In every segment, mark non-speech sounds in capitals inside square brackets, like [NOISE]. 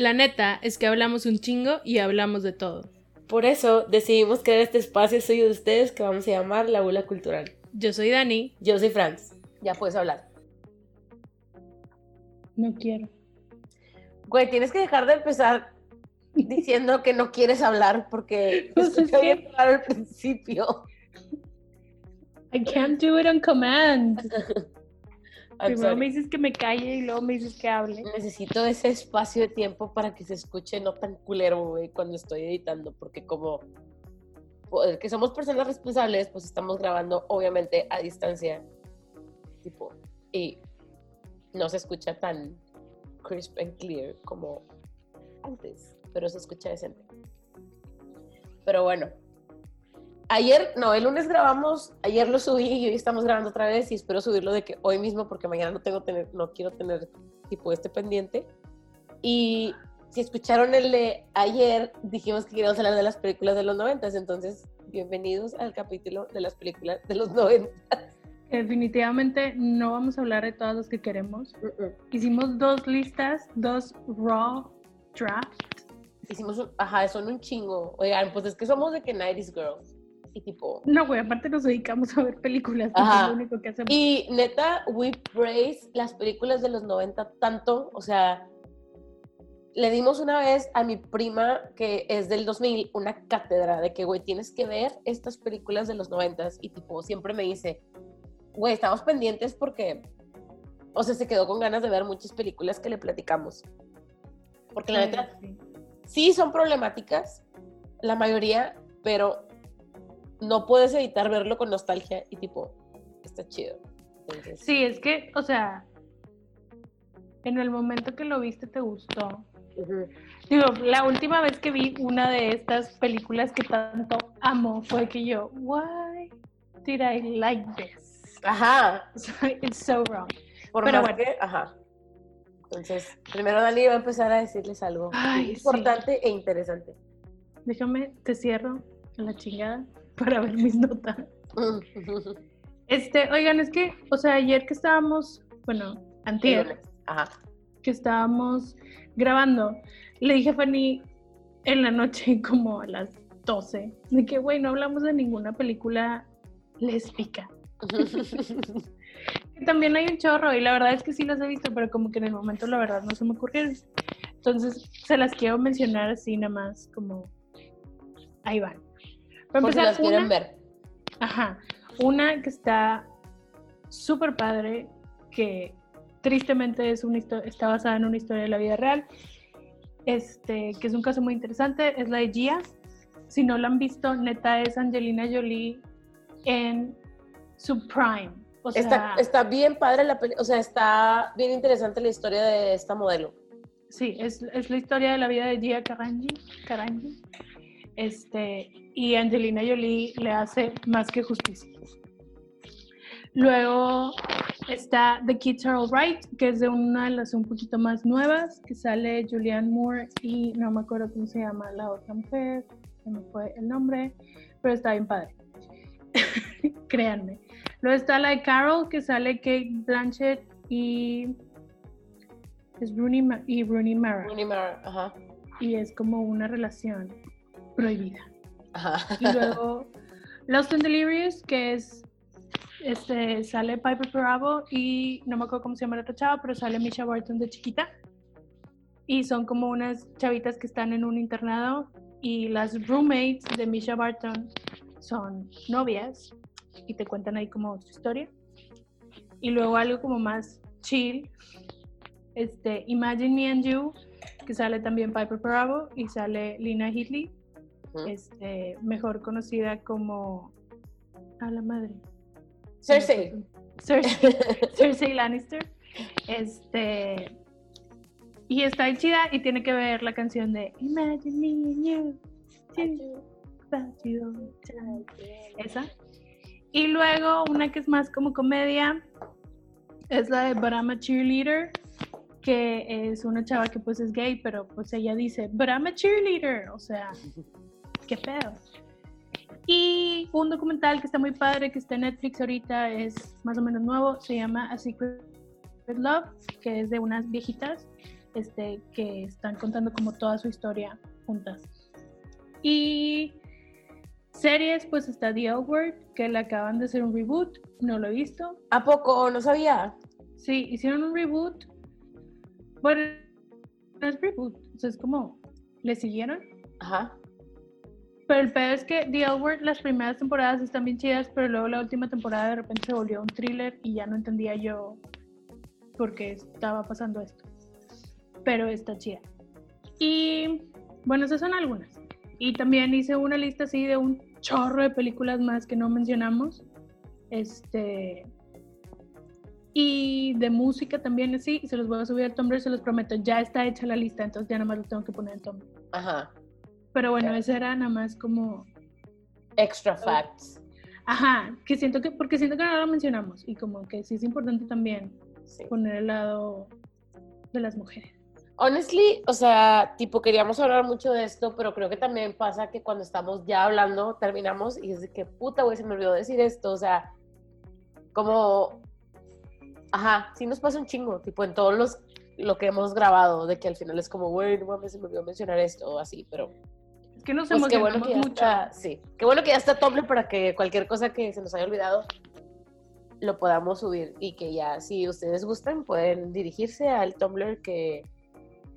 La neta es que hablamos un chingo y hablamos de todo. Por eso decidimos crear este espacio suyo de ustedes que vamos a llamar La Bula Cultural. Yo soy Dani. Yo soy Franz. Ya puedes hablar. No quiero. Güey, tienes que dejar de empezar diciendo que no quieres hablar porque [LAUGHS] Pues es que- raro al principio. I can't do it on command. [LAUGHS] I'm Primero sorry. me dices que me calle y luego me dices que hable. Necesito ese espacio de tiempo para que se escuche no tan culero, güey, cuando estoy editando, porque como pues, que somos personas responsables, pues estamos grabando obviamente a distancia, tipo, y no se escucha tan crisp and clear como antes, pero se escucha decente. Pero bueno, ayer, no, el lunes grabamos, ayer lo subí y hoy estamos grabando otra vez y espero subirlo de que hoy mismo porque mañana no tengo tener, no quiero tener tipo este pendiente. Y si escucharon el de ayer, dijimos que queríamos hablar de las películas de los noventas, entonces bienvenidos al capítulo de las películas de los noventas. Definitivamente no vamos a hablar de todas las que queremos. Hicimos dos listas, dos raw drafts. Hicimos un, ajá, son un chingo. Oigan, pues es que somos de que 90s girls. Y tipo, No, güey, aparte nos dedicamos a ver películas. Ajá. Es lo único que hacemos. Y neta, we praise las películas de los 90 tanto, o sea, le dimos una vez a mi prima, que es del 2000, una cátedra de que, güey, tienes que ver estas películas de los 90 y tipo, siempre me dice, güey, estamos pendientes porque, o sea, se quedó con ganas de ver muchas películas que le platicamos. Porque la neta, Sí. sí son problemáticas, la mayoría, pero no puedes evitar verlo con nostalgia y tipo, está chido. Entonces, Sí, es que, o sea, en el momento que lo viste te gustó. Digo, la última vez que vi una de estas películas que tanto amo fue que yo, why did I like this? Ajá, [LAUGHS] It's so wrong. por Pero bueno. que, ajá. Entonces, primero Dani va a empezar a decirles algo Ay, muy sí. importante e interesante. Déjame, te cierro a la chingada para ver mis notas. Este, oigan, es que, o sea, ayer que estábamos, bueno, antier, Ajá. que estábamos grabando, le dije a Fanny en la noche [LAUGHS] como a las 12, de que, güey, no hablamos de ninguna película lésbica. [LAUGHS] También hay un chorro y la verdad es que sí las he visto, pero como que en el momento la verdad no se me ocurrieron. Entonces se las quiero mencionar así nada más como ahí van. Para Por si empezar, las quieren una- ver. Ajá. Una que está súper padre, que tristemente es una está basada en una historia de la vida real, este, que es un caso muy interesante, es la de Gia. Si no la han visto, neta es Angelina Jolie en su prime. O sea, Está, está bien padre la peli, o sea, está bien interesante la historia de esta modelo. Sí, es, es la historia de la vida de Gia Karanji, Karanji. Este, y Angelina Jolie le hace más que justicia. Luego está The Kids Are Alright, que es de una de las un poquito más nuevas, que sale Julianne Moore y no me acuerdo cómo se llama la otra mujer, se me fue el nombre, pero está bien padre. [LAUGHS] Créanme. Luego está la de Carol, que sale Kate Blanchett y es Rooney, Ma- y Rooney Mara. Rooney Mara, ajá. Y es como una relación prohibida. Ajá. Y luego Lost and Delirious, que es este sale Piper Bravo y no me acuerdo cómo se llama la otra chava, pero sale Misha Barton de chiquita. Y son como unas chavitas que están en un internado y las roommates de Misha Barton son novias y te cuentan ahí como su historia. Y luego algo como más chill, este Imagine Me and You, que sale también Piper Bravo y sale Lina Heatley Este, mejor conocida como a la madre. Cersei. Cersei, [LAUGHS] Cersei Lannister. Este y está ahí chida y tiene que ver la canción de Imagine me and you. Esa. Y luego una que es más como comedia es la de But I'm a Cheerleader, que es una chava que pues es gay, pero pues ella dice, But I'm a Cheerleader, o sea, [LAUGHS] qué pedo. Y un documental que está muy padre, que está en Netflix ahorita, es más o menos nuevo, se llama A Secret Love, que es de unas viejitas este, que están contando como toda su historia juntas. Y series, pues está The Outward, que le acaban de hacer un reboot, no lo he visto. ¿A poco? No sabía. Sí, hicieron un reboot. Bueno, no es reboot, o sea, es como, le siguieron. Ajá. Pero el peor es que The Outward, las primeras temporadas están bien chidas, pero luego la última temporada de repente se volvió un thriller y ya no entendía yo por qué estaba pasando esto. Pero está chida. Y bueno, esas son algunas. Y también hice una lista así de un chorro de películas más que no mencionamos. Este. Y de música también así. Se los voy a subir al Tumblr, se los prometo. Ya está hecha la lista, entonces ya nada más lo tengo que poner en Tumblr. Ajá. Pero bueno, ese era nada más como. Extra facts. Ajá, que siento que, porque siento que no lo mencionamos y como que sí es importante también Sí. poner el lado de las mujeres. Honestly, o sea, tipo, queríamos hablar mucho de esto, pero creo que también pasa que cuando estamos ya hablando, terminamos y es de que puta, güey, se me olvidó decir esto. O sea, como. Ajá, sí nos pasa un chingo, tipo, en todos los. Lo que hemos grabado, de que al final es como, güey, no mames, se me olvidó mencionar esto o así, pero. Es que nos Pues qué bueno que ya mucho. está, sí, qué bueno que ya está Tumblr para que cualquier cosa que se nos haya olvidado lo podamos subir y que ya, si ustedes gustan, pueden dirigirse al Tumblr que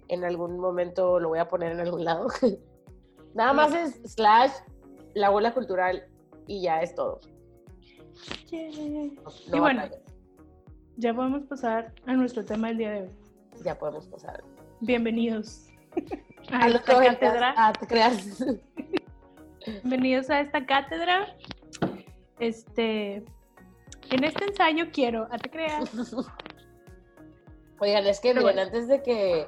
en algún momento lo voy a poner en algún lado. [LAUGHS] Nada más es slash la bola cultural y ya es todo. No- Y no bueno. batallas. Ya podemos pasar a nuestro tema del día de hoy. ya podemos pasar. Bienvenidos [LAUGHS] a A los cátedra. Ah, te creas. [LAUGHS] Bienvenidos a esta cátedra. Este, en este ensayo quiero, a te creas. [LAUGHS] Oigan, es que miren, bueno. antes de que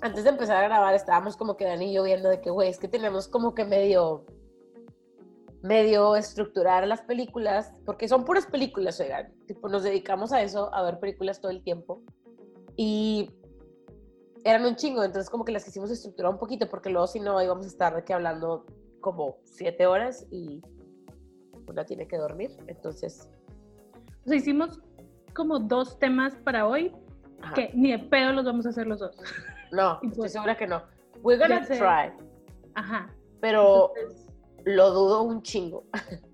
antes de empezar a grabar estábamos como que Dani y yo viendo de que, güey, es que tenemos como que medio medio estructurar las películas, porque son puras películas, oigan, tipo nos dedicamos a eso, a ver películas todo el tiempo. Y eran un chingo, entonces como que las quisimos estructurar un poquito, porque luego si no íbamos a estar que hablando como siete horas y una tiene que dormir, entonces... O sea, hicimos como dos temas para hoy ajá. que ni de pedo los vamos a hacer los dos. No, [LAUGHS] estoy pues- segura que no. We're gonna try, Ajá. pero Entonces, lo dudo un chingo. [LAUGHS]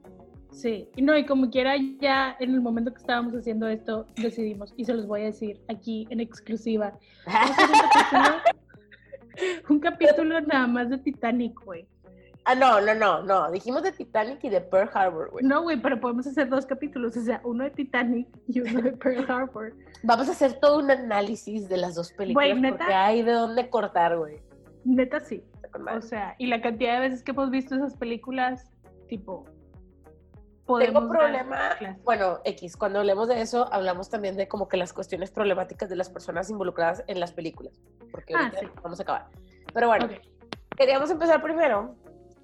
sí. No, y como quiera, ya en el momento que estábamos haciendo esto, decidimos, y se los voy a decir aquí en exclusiva. Vamos a hacer un capítulo, un capítulo nada más de Titanic, güey. ah, no, no, no, no. Dijimos de Titanic y de Pearl Harbor, güey. No, güey, pero podemos hacer dos capítulos, o sea, uno de Titanic y uno de Pearl Harbor. Vamos a hacer todo un análisis de las dos películas Güey, ¿neta? porque hay de dónde cortar, güey. Neta sí. O sea, y la cantidad de veces que hemos visto esas películas, tipo, podemos dar problema, bueno, X, cuando hablemos de eso, hablamos también de como que las cuestiones problemáticas de las personas involucradas en las películas, porque Ah, ahorita sí. vamos a acabar. Pero bueno, queríamos empezar primero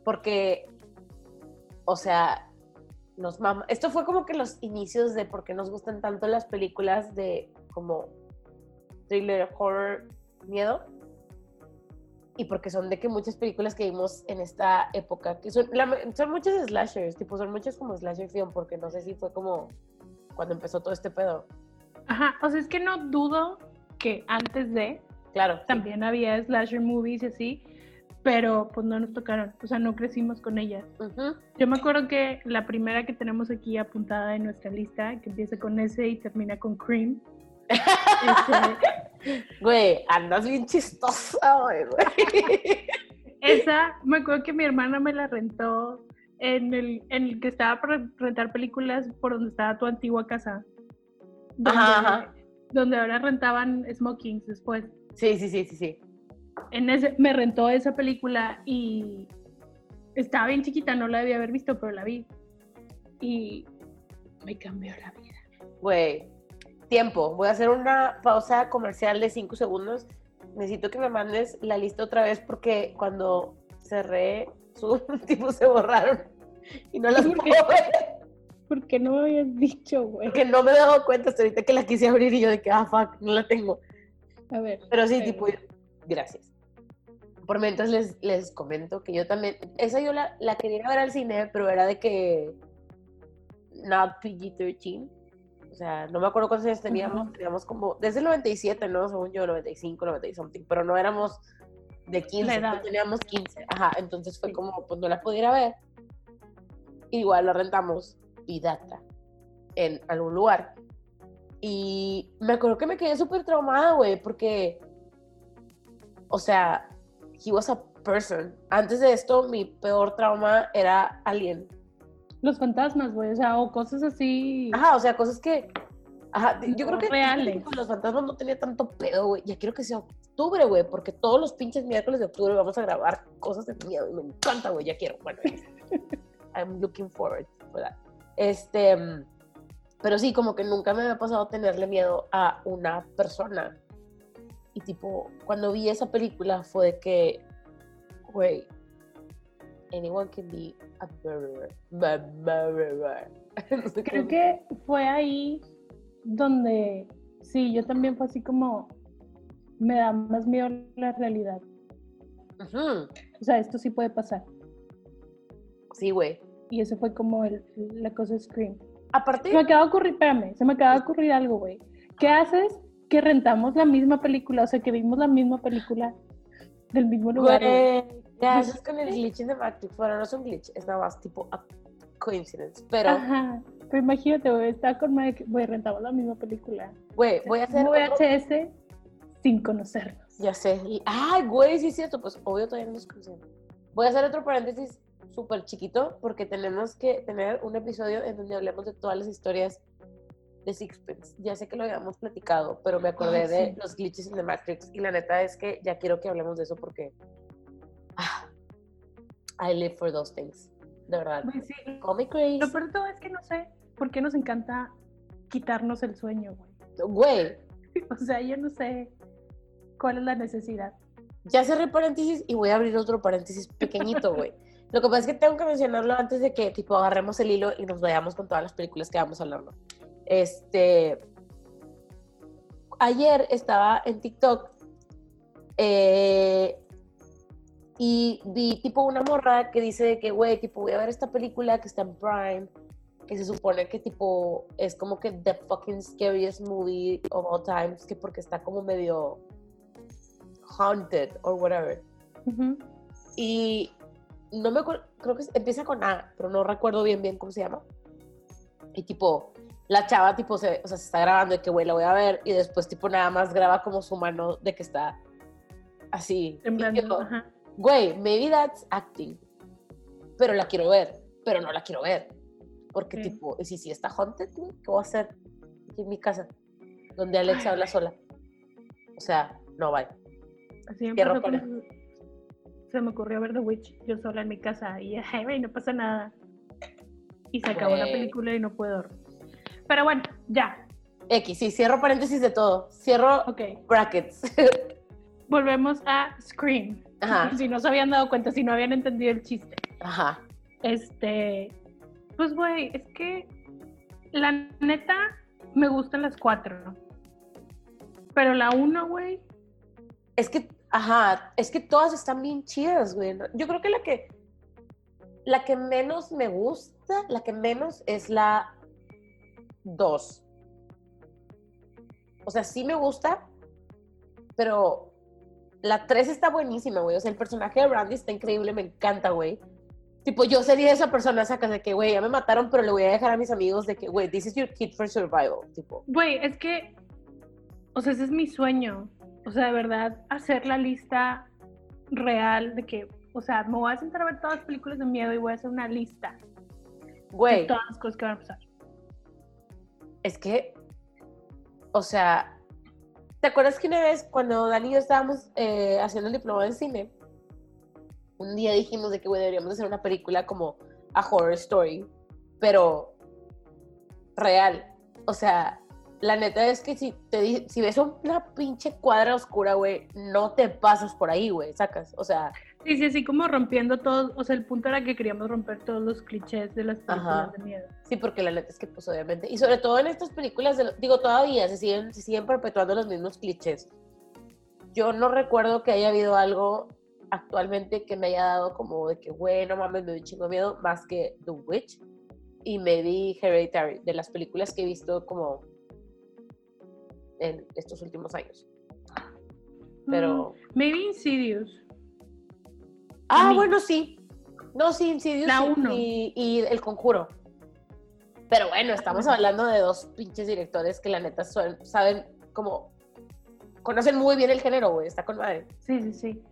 porque, o sea, nos mama. Esto fue como que los inicios de por qué nos gustan tanto las películas de como thriller, horror, miedo. Y porque son de que muchas películas que vimos en esta época, que son, la- son muchas slashers, tipo, son muchas como slasher film, porque no sé si fue como cuando empezó todo este pedo. Ajá, o sea, es que no dudo que antes de Claro. sí. también había slasher movies y así, pero pues no nos tocaron, o sea, no crecimos con ellas. Ujú. Yo me acuerdo que la primera que tenemos aquí apuntada en nuestra lista, que empieza con S y termina con Cream, [LAUGHS] Güey, andas bien chistosa, güey, güey. esa, me acuerdo que mi hermana me la rentó en el, en el que estaba para rentar películas por donde estaba tu antigua casa. Donde, Ajá, ajá. donde ahora rentaban smokings después. Sí, sí, sí, sí, sí. En ese, me rentó esa película y estaba bien chiquita, no la debía haber visto, pero la vi. Y me cambió la vida. Güey, tiempo. Voy a hacer una pausa comercial de 5 segundos. Necesito que me mandes la lista otra vez porque cuando cerré [LAUGHS] su tipo se borraron y no las puedo ver. ¿Por qué no me habías dicho, güey? Porque no me he dado cuenta hasta ahorita que la quise abrir y yo de que, ah, fuck, no la tengo. A ver. Pero sí, tipo, gracias. Por mientras les, les comento que yo también, esa yo la, la quería ver al cine, pero era de que not PG-13. O sea, no me acuerdo cuántos años teníamos, Ajá. teníamos como, desde el 97, ¿no? Según yo, 95, 90 y something, pero no éramos de 15, edad. no teníamos 15, ajá, entonces fue como, pues no la pudiera ver, igual la rentamos pirata en algún lugar. Y me acuerdo que me quedé súper traumada, güey, porque, o sea, he was a person. Antes de esto, mi peor trauma era Alien. Los fantasmas, güey, o sea, o cosas así. Ajá, o sea, cosas que. Ajá, yo creo que reales. con los fantasmas no tenía tanto pedo, güey. Ya quiero que sea octubre, güey, porque todos los pinches miércoles de octubre vamos a grabar cosas de miedo y me encanta, güey. Ya quiero. Bueno. [LAUGHS] I'm looking forward for that. Este. Pero sí, como que nunca me había pasado tenerle miedo a una persona. Y tipo, cuando vi esa película fue de que, güey, anyone can be a murderer. Murderer. [LAUGHS] Creo que fue ahí donde, sí, yo también fue así como, me da más miedo la realidad. Ujú. O sea, esto sí puede pasar. Sí, güey. Y eso fue como el, la cosa de Scream. Aparte, Se me acaba de ocurrir, espérame, se me acaba de ocurrir algo, güey. ¿Qué haces que rentamos la misma película? O sea, que vimos la misma película del mismo lugar. güey? Güey, ¿qué haces con el glitch The Matrix? Bueno, no es un glitch, es nada más tipo a coincidence. Pero, Ajá. Pero imagínate, güey, está con Mike, güey, rentamos la misma película. güey, voy a hacer. otro- VHS sin conocernos. Ya sé. y- Ay, güey, sí es cierto. Pues obvio todavía no nos conocemos. Voy a hacer otro paréntesis súper chiquito porque tenemos que tener un episodio en donde hablemos de todas las historias de Sixpence. Ya sé que lo habíamos platicado, pero me acordé Ay, de sí. los glitches en The Matrix y la neta es que ya quiero que hablemos de eso porque I live for those things. De verdad. Güey, sí. Call me crazy. Lo peor de todo es que no sé por qué nos encanta quitarnos el sueño, güey. Güey, [LAUGHS] O sea, yo no sé cuál es la necesidad. ya cerré paréntesis y voy a abrir otro paréntesis pequeñito, güey. [LAUGHS] Lo que pasa es que tengo que mencionarlo antes de que, tipo, agarremos el hilo y nos vayamos con todas las películas que vamos a hablar, ¿no? Este... Ayer estaba en TikTok eh, y vi, tipo, una morra que dice que, güey, tipo, voy a ver esta película que está en Prime, que se supone que, tipo, es como que the fucking scariest movie of all times, que porque está como medio haunted or whatever. Ujú. Y no me acuerdo, creo que empieza con A, pero no recuerdo bien bien cómo se llama. Y tipo, la chava tipo se, o sea, se está grabando de que, güey, la voy a ver y después tipo nada más graba como su mano de que está así. Y Temblando. yo, Ajá. Güey, maybe that's acting. Pero la quiero ver, pero no la quiero ver. Porque Sí. tipo, ¿y si sí está haunted? ¿Qué voy a hacer aquí en mi casa? Donde Alexa Ay, habla sola. O sea, no, bye. Cierro con- Se me ocurrió ver The Witch yo sola en mi casa y [LAUGHS] güey, no pasa nada. Y se acabó la película y no puedo dormir. Pero bueno, ya. X, sí, cierro paréntesis de todo. Cierro Ok. brackets. [LAUGHS] Volvemos a Scream. Ajá, [LAUGHS] Si no se habían dado cuenta, si no habían entendido el chiste. ajá. Este, pues güey, es que la neta me gustan las cuatro. Pero la uno, güey, Es que, ajá, es que todas están bien chidas, güey. ¿no? Yo creo que la que, la que menos me gusta, la que menos es la 2. O sea, sí me gusta, pero la 3 está buenísima, güey. O sea, el personaje de Brandy está increíble, me encanta, güey. Tipo, yo sería esa persona, sacas de que, güey, ya me mataron, pero le voy a dejar a mis amigos de que, güey, this is your kit for survival. Tipo, güey, es que, o sea, ese es mi sueño. O sea, de verdad, hacer la lista real de que, o sea, me voy a sentar a ver todas las películas de miedo y voy a hacer una lista de güey. todas las cosas que van a pasar. Es que, o sea, ¿te acuerdas que una vez cuando Dani y yo estábamos eh, haciendo el diploma en cine, un día dijimos de que deberíamos hacer una película como a horror story, pero real? O sea, la neta es que si, te, si ves una pinche cuadra oscura, güey, no te pasas por ahí, güey, sacas. O sea, Sí, sí, así como rompiendo todos, o sea, el punto era que queríamos romper todos los clichés de las películas Ajá. de miedo. Sí, porque la neta es que, pues, obviamente, y sobre todo en estas películas, de- digo, todavía se siguen, se siguen perpetuando los mismos clichés. Yo no recuerdo que haya habido algo actualmente que me haya dado como de que, bueno, mames, me dio un chingo de miedo, más que The Witch, y maybe Hereditary, de las películas que he visto como en estos últimos años. Pero. Mm, maybe Insidious. Ah, bueno, sí. No, sí, La sí, uno. Y, y El Conjuro. Pero bueno, estamos hablando de dos pinches directores que la neta son- saben como. Conocen muy bien el género, güey. Está con madre. Sí, sí, sí.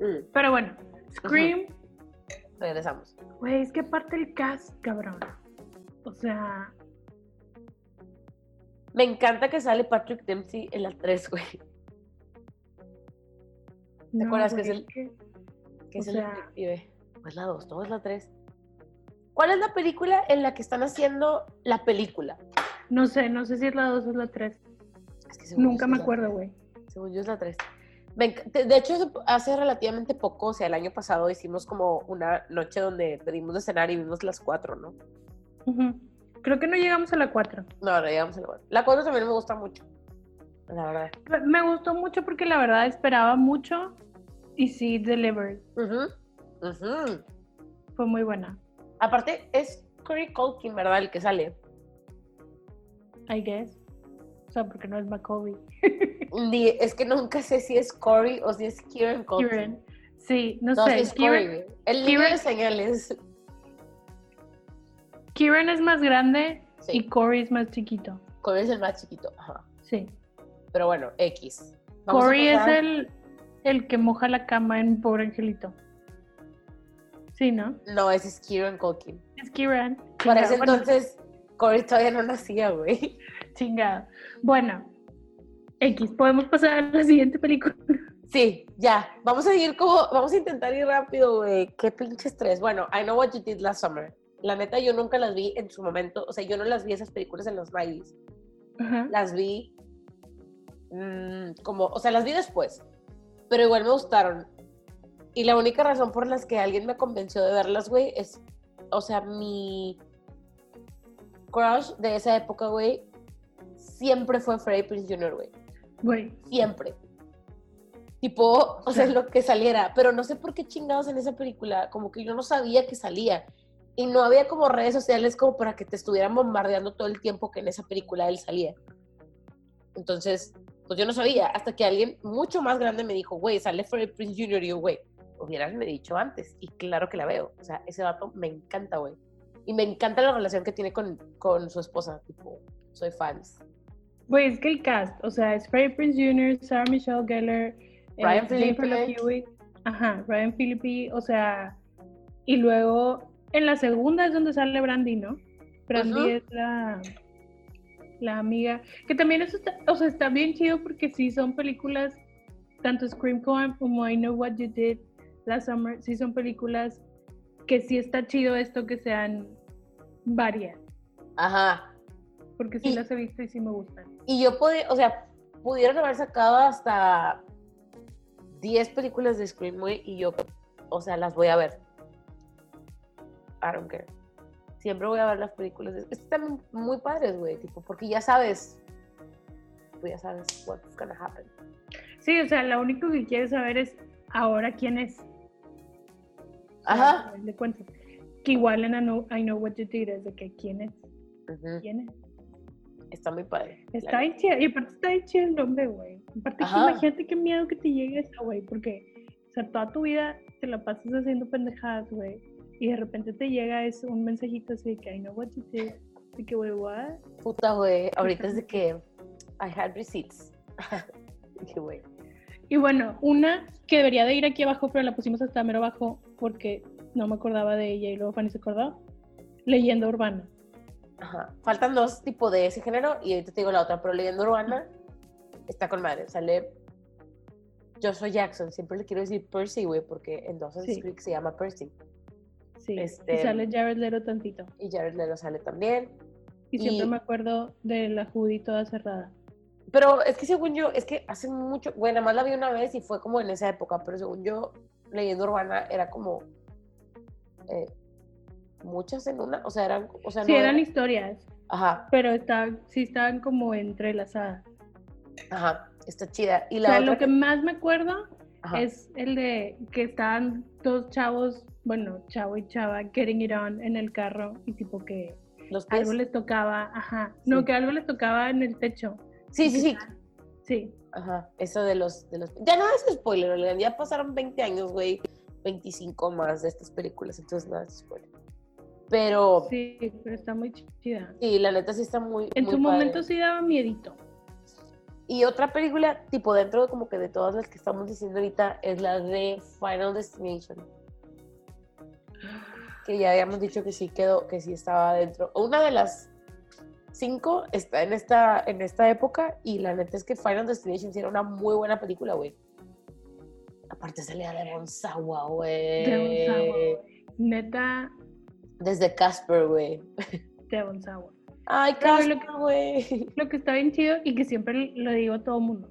Mm, Pero bueno, Scream, regresamos. güey, es que aparte el cast, cabrón. O sea, Me encanta que sale Patrick Dempsey en la 3, güey. no, acuerdas que es el- que- Que O es el sea- detective. O es la 2, todo es la 3. ¿Cuál es la película en la que están haciendo la película? No sé, no sé si es la 2 o es la 3. Es que Nunca me acuerdo, güey. Según yo es la 3. De hecho, hace- relativamente poco, o sea, el año pasado hicimos como una noche donde pedimos de cenar y vimos las 4, ¿no? Ujú. Creo que no llegamos a la 4. No, no llegamos a la 4. La 4 también me gusta mucho. La verdad. Me gustó mucho porque la verdad esperaba mucho y sí, delivered. Ujú, ujú. Fue muy buena, Aparte, es Corey Culkin, ¿verdad? El que sale. I guess. O sea, porque no es. Ni- es que nunca sé si es Corey o si es Kieran Culkin. Kieran. Sí, no, No, sé. sí es Kieran, Corey. El Kieran- de señales. Kieran es más grande Sí. y Corey es más chiquito. Corey es el más chiquito. Ajá. Sí. Pero bueno, X. Vamos Corey es el, el que moja la cama en Pobre Angelito. Sí, ¿no? No, ese es Kieran Culkin. Es Kieran. Para ese. Bueno, entonces, Corey todavía no nacía, güey. chingado. Bueno, X, podemos pasar a la siguiente película. Sí, ya. Vamos a ir como, vamos a intentar ir rápido, güey. Qué pinche estrés. Bueno, I Know What You Did Last Summer. La neta, yo nunca las vi en su momento. O sea, yo no las vi esas películas en los 90s. Ajá. Las vi mm, como, o sea, las vi después. Pero igual me gustaron. Y la única razón por las que alguien me convenció de verlas, güey, es, o sea, mi crush de esa época, güey, siempre fue Freddie Prinze Jr., güey. Güey, Siempre. Tipo, o sea, lo que saliera. Pero no sé por qué chingados en esa película, como que yo no sabía que salía. Y no había como redes sociales como para que te estuvieran bombardeando todo el tiempo que en esa película él salía. Entonces, pues yo no sabía, hasta que alguien mucho más grande me dijo, güey, sale Freddie Prinze Jr. Y yo, güey, hubieras me dicho antes. Y claro que la veo. O sea, ese vato me encanta, güey. Y me encanta la relación que tiene con, con su esposa. Tipo, soy fans. güey, es que el cast, o sea, es Freddie Prinze Jr., Sarah Michelle Gellar, eh, Ryan Jennifer Love Phillippe. Ajá, Ryan Phillippe, o sea, y luego en la segunda es donde sale Brandy, ¿no? Brandy es la, la amiga, que también eso está, o sea, está bien chido porque sí son películas, tanto Scream como, como I Know What You Did Last Summer, sí son películas que sí está chido esto que sean varias, Ajá. porque sí Y- las he visto y sí me gustan. Y yo podía, o sea, pudieron haber sacado hasta 10 películas de Scream, y yo, o sea, las voy a ver. I don't care. Siempre voy a ver las películas. de- Están muy padres, güey, tipo, porque ya sabes, tú ya sabes what's gonna happen. Sí, o sea, lo único que quieres saber es ahora quién es. Ajá. Cuentas. Que igual en I know, I Know What You Did es de que quién es, Ujú, quién es. Está muy padre. Está bien chido, y aparte está bien chido el nombre, güey. Aparte, que imagínate qué miedo que te llegue eso, güey, porque, o sea, toda tu vida te la pasas haciendo pendejadas, güey, y de repente te llega es un mensajito así de que I know what you did. De que, güey, what? Puta, güey, ahorita es de que I had receipts. [LAUGHS] Dije, güey. Y bueno, una que debería de ir aquí abajo, pero la pusimos hasta mero abajo porque no me acordaba de ella y luego Fanny se acordó. Leyenda urbana. Ajá. Faltan dos tipos de ese género y ahorita te digo la otra, pero leyenda urbana está con madre. Sale Joshua Jackson, siempre le quiero decir Percy, güey, porque en Dawson's Sí. Creek se llama Percy. Sí. Este- Y sale Jared Leto tantito. Y Jared Leto sale también. Y siempre Y- me acuerdo de la Judy toda cerrada. Pero es que según yo, es que hace mucho, bueno, más la vi una vez y fue como en esa época, pero según yo, leyenda urbana era como eh, muchas en una, o sea, eran, o sea, Sí, no eran era- historias, ajá, pero estaban, sí estaban como entrelazadas. ajá, está chida. Y O la sea, otra lo que más me acuerdo ajá, es el de que estaban dos chavos bueno, chavo y chava, getting it on en el carro y tipo que Los algo les tocaba, ajá, no, Sí. que algo les tocaba en el techo. Sí, sí, sí. Sí, Ajá, eso de los, de los... Ya no es spoiler, ya pasaron 20 años, güey, 25 más de estas películas, entonces nada es spoiler. Pero sí, sí, pero está muy chida. la neta sí está muy... En muy su padre. momento sí daba miedito. Y otra película, tipo dentro de como que de todas las que estamos diciendo ahorita, es la de Final Destination. Que ya habíamos dicho que sí quedó, que sí estaba dentro. Una de las cinco está en esta, en esta época y la neta es que Final Destination sí era una muy buena película, güey. Aparte salía de Gonzawa, güey. De Gonzawa. Neta, Desde Casper, güey. de Gonzawa. Ay, Pero lo Casper, güey. Lo que está bien chido y que siempre lo digo a todo mundo.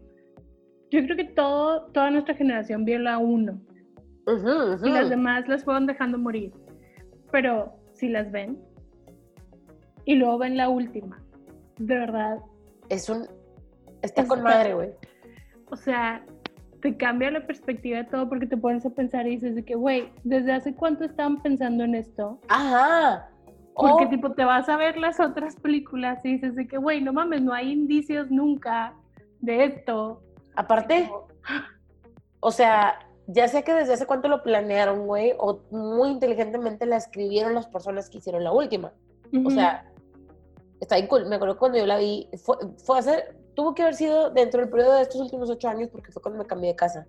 Yo creo que todo, toda nuestra generación vio la 1 Ujú, ujú. y las demás las fueron dejando morir. Pero si las ven y luego ven la última, de verdad, Es un... Está Es con madre, güey. o sea, te cambia la perspectiva de todo porque te pones a pensar y dices de que, güey, ¿desde hace cuánto estaban pensando en esto? Ajá. Porque Oh, tipo te vas a ver las otras películas y dices de que, güey, no mames, no hay indicios nunca de esto. aparte, o sea, ya sé que desde hace cuánto lo planearon, güey, o muy inteligentemente la escribieron las personas que hicieron la última. O sea, está bien cool. Me acuerdo cuando yo la vi, fue, fue hace, tuvo que haber sido dentro del periodo de estos últimos ocho años porque fue cuando me cambié de casa.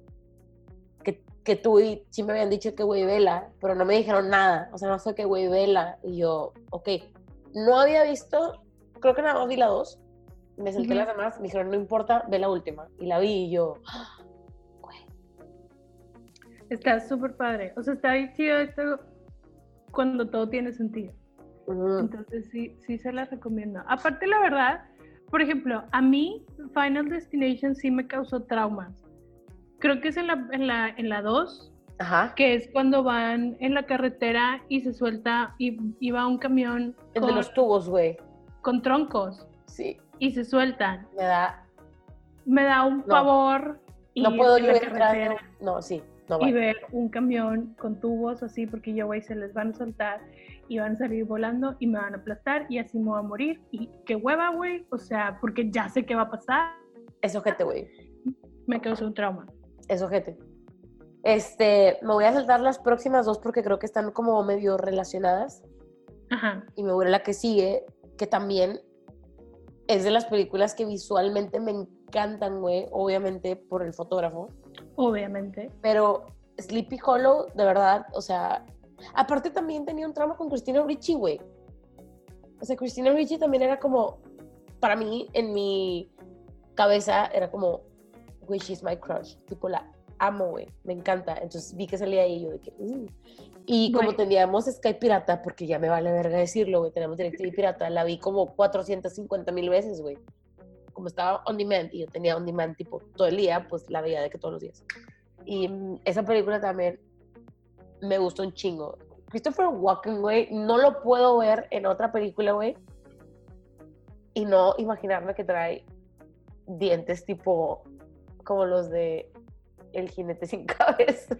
Que, tú y sí me habían dicho que güey, vela, pero no me dijeron nada. O sea, no fue que güey, vela. Y yo, ok. No había visto, creo que nada más vi la dos. Me salté Ujú. las demás, me dijeron, no importa, ve la última. Y la vi y yo, "Ah, [GASPS] güey. Está súper padre. O sea, está bien chido esto cuando todo tiene sentido. Entonces sí, sí se las recomiendo. Aparte, la verdad, por ejemplo, a mí Final Destination sí me causó traumas. Creo que es en la, en la, en la 2, Ajá. que es cuando van en la carretera y se suelta y, y va un camión El con, de los tubos, güey. con troncos Sí, y se sueltan. me da. Me da un No. pavor No puedo yo entrar. No, sí, no y ver un camión con tubos así porque yo, güey, se les van a soltar y van a salir volando y me van a aplastar y así me voy a morir. Y qué hueva, güey. O sea, porque ya sé qué va a pasar. Es ojete, güey. Me causó un trauma. Es ojete. Este, me voy a saltar las próximas dos porque creo que están como medio relacionadas. Ajá. Y me voy a la que sigue, que también es de las películas que visualmente me encantan, güey. Obviamente por el fotógrafo. Obviamente. Pero Sleepy Hollow, de verdad, o sea. Aparte también tenía un trauma con Christina Ricci, güey. O sea, Christina Ricci también era como. Para mí, en mi cabeza, era como. Güey, she's my crush. Tipo, la amo, güey. Me encanta. Entonces vi que salía ahí y yo de que. "Mm". Y como Güey. teníamos Sky Pirata, porque ya me vale verga decirlo, güey, tenemos DirecTV Pirata, la vi como 450 mil veces, güey. Como estaba on demand y yo tenía on demand tipo todo el día, pues la veía de que todos los días. Y mm, esa película también me gustó un chingo. Christopher Walken, güey, no lo puedo ver en otra película, güey. Y no imaginarme que trae dientes tipo como los de El jinete sin [LAUGHS] cabeza.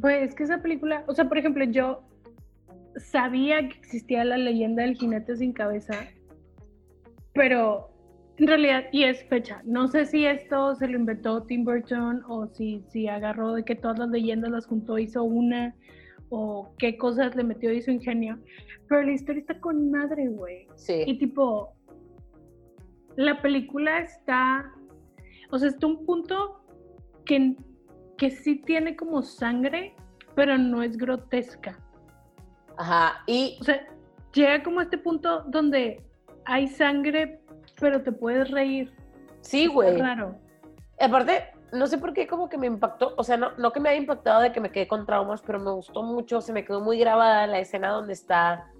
Pues es que esa película, o sea, por ejemplo, yo sabía que existía la leyenda del jinete sin cabeza, pero en realidad, y es fecha, no sé si esto se lo inventó Tim Burton o si, si agarró de que todas las leyendas las juntó, hizo una, o qué cosas le metió y su ingenio, pero la historia está con madre, güey. Sí. Y tipo, la película está, o sea, está un punto que, que sí tiene como sangre, pero no es grotesca. Ajá. Y O sea, llega como a este punto donde hay sangre, pero te puedes reír. sí, güey. Raro. Aparte, no sé por qué como que me impactó, o sea, no, no que me haya impactado de que me quedé con traumas, pero me gustó mucho, se me quedó muy grabada la escena donde está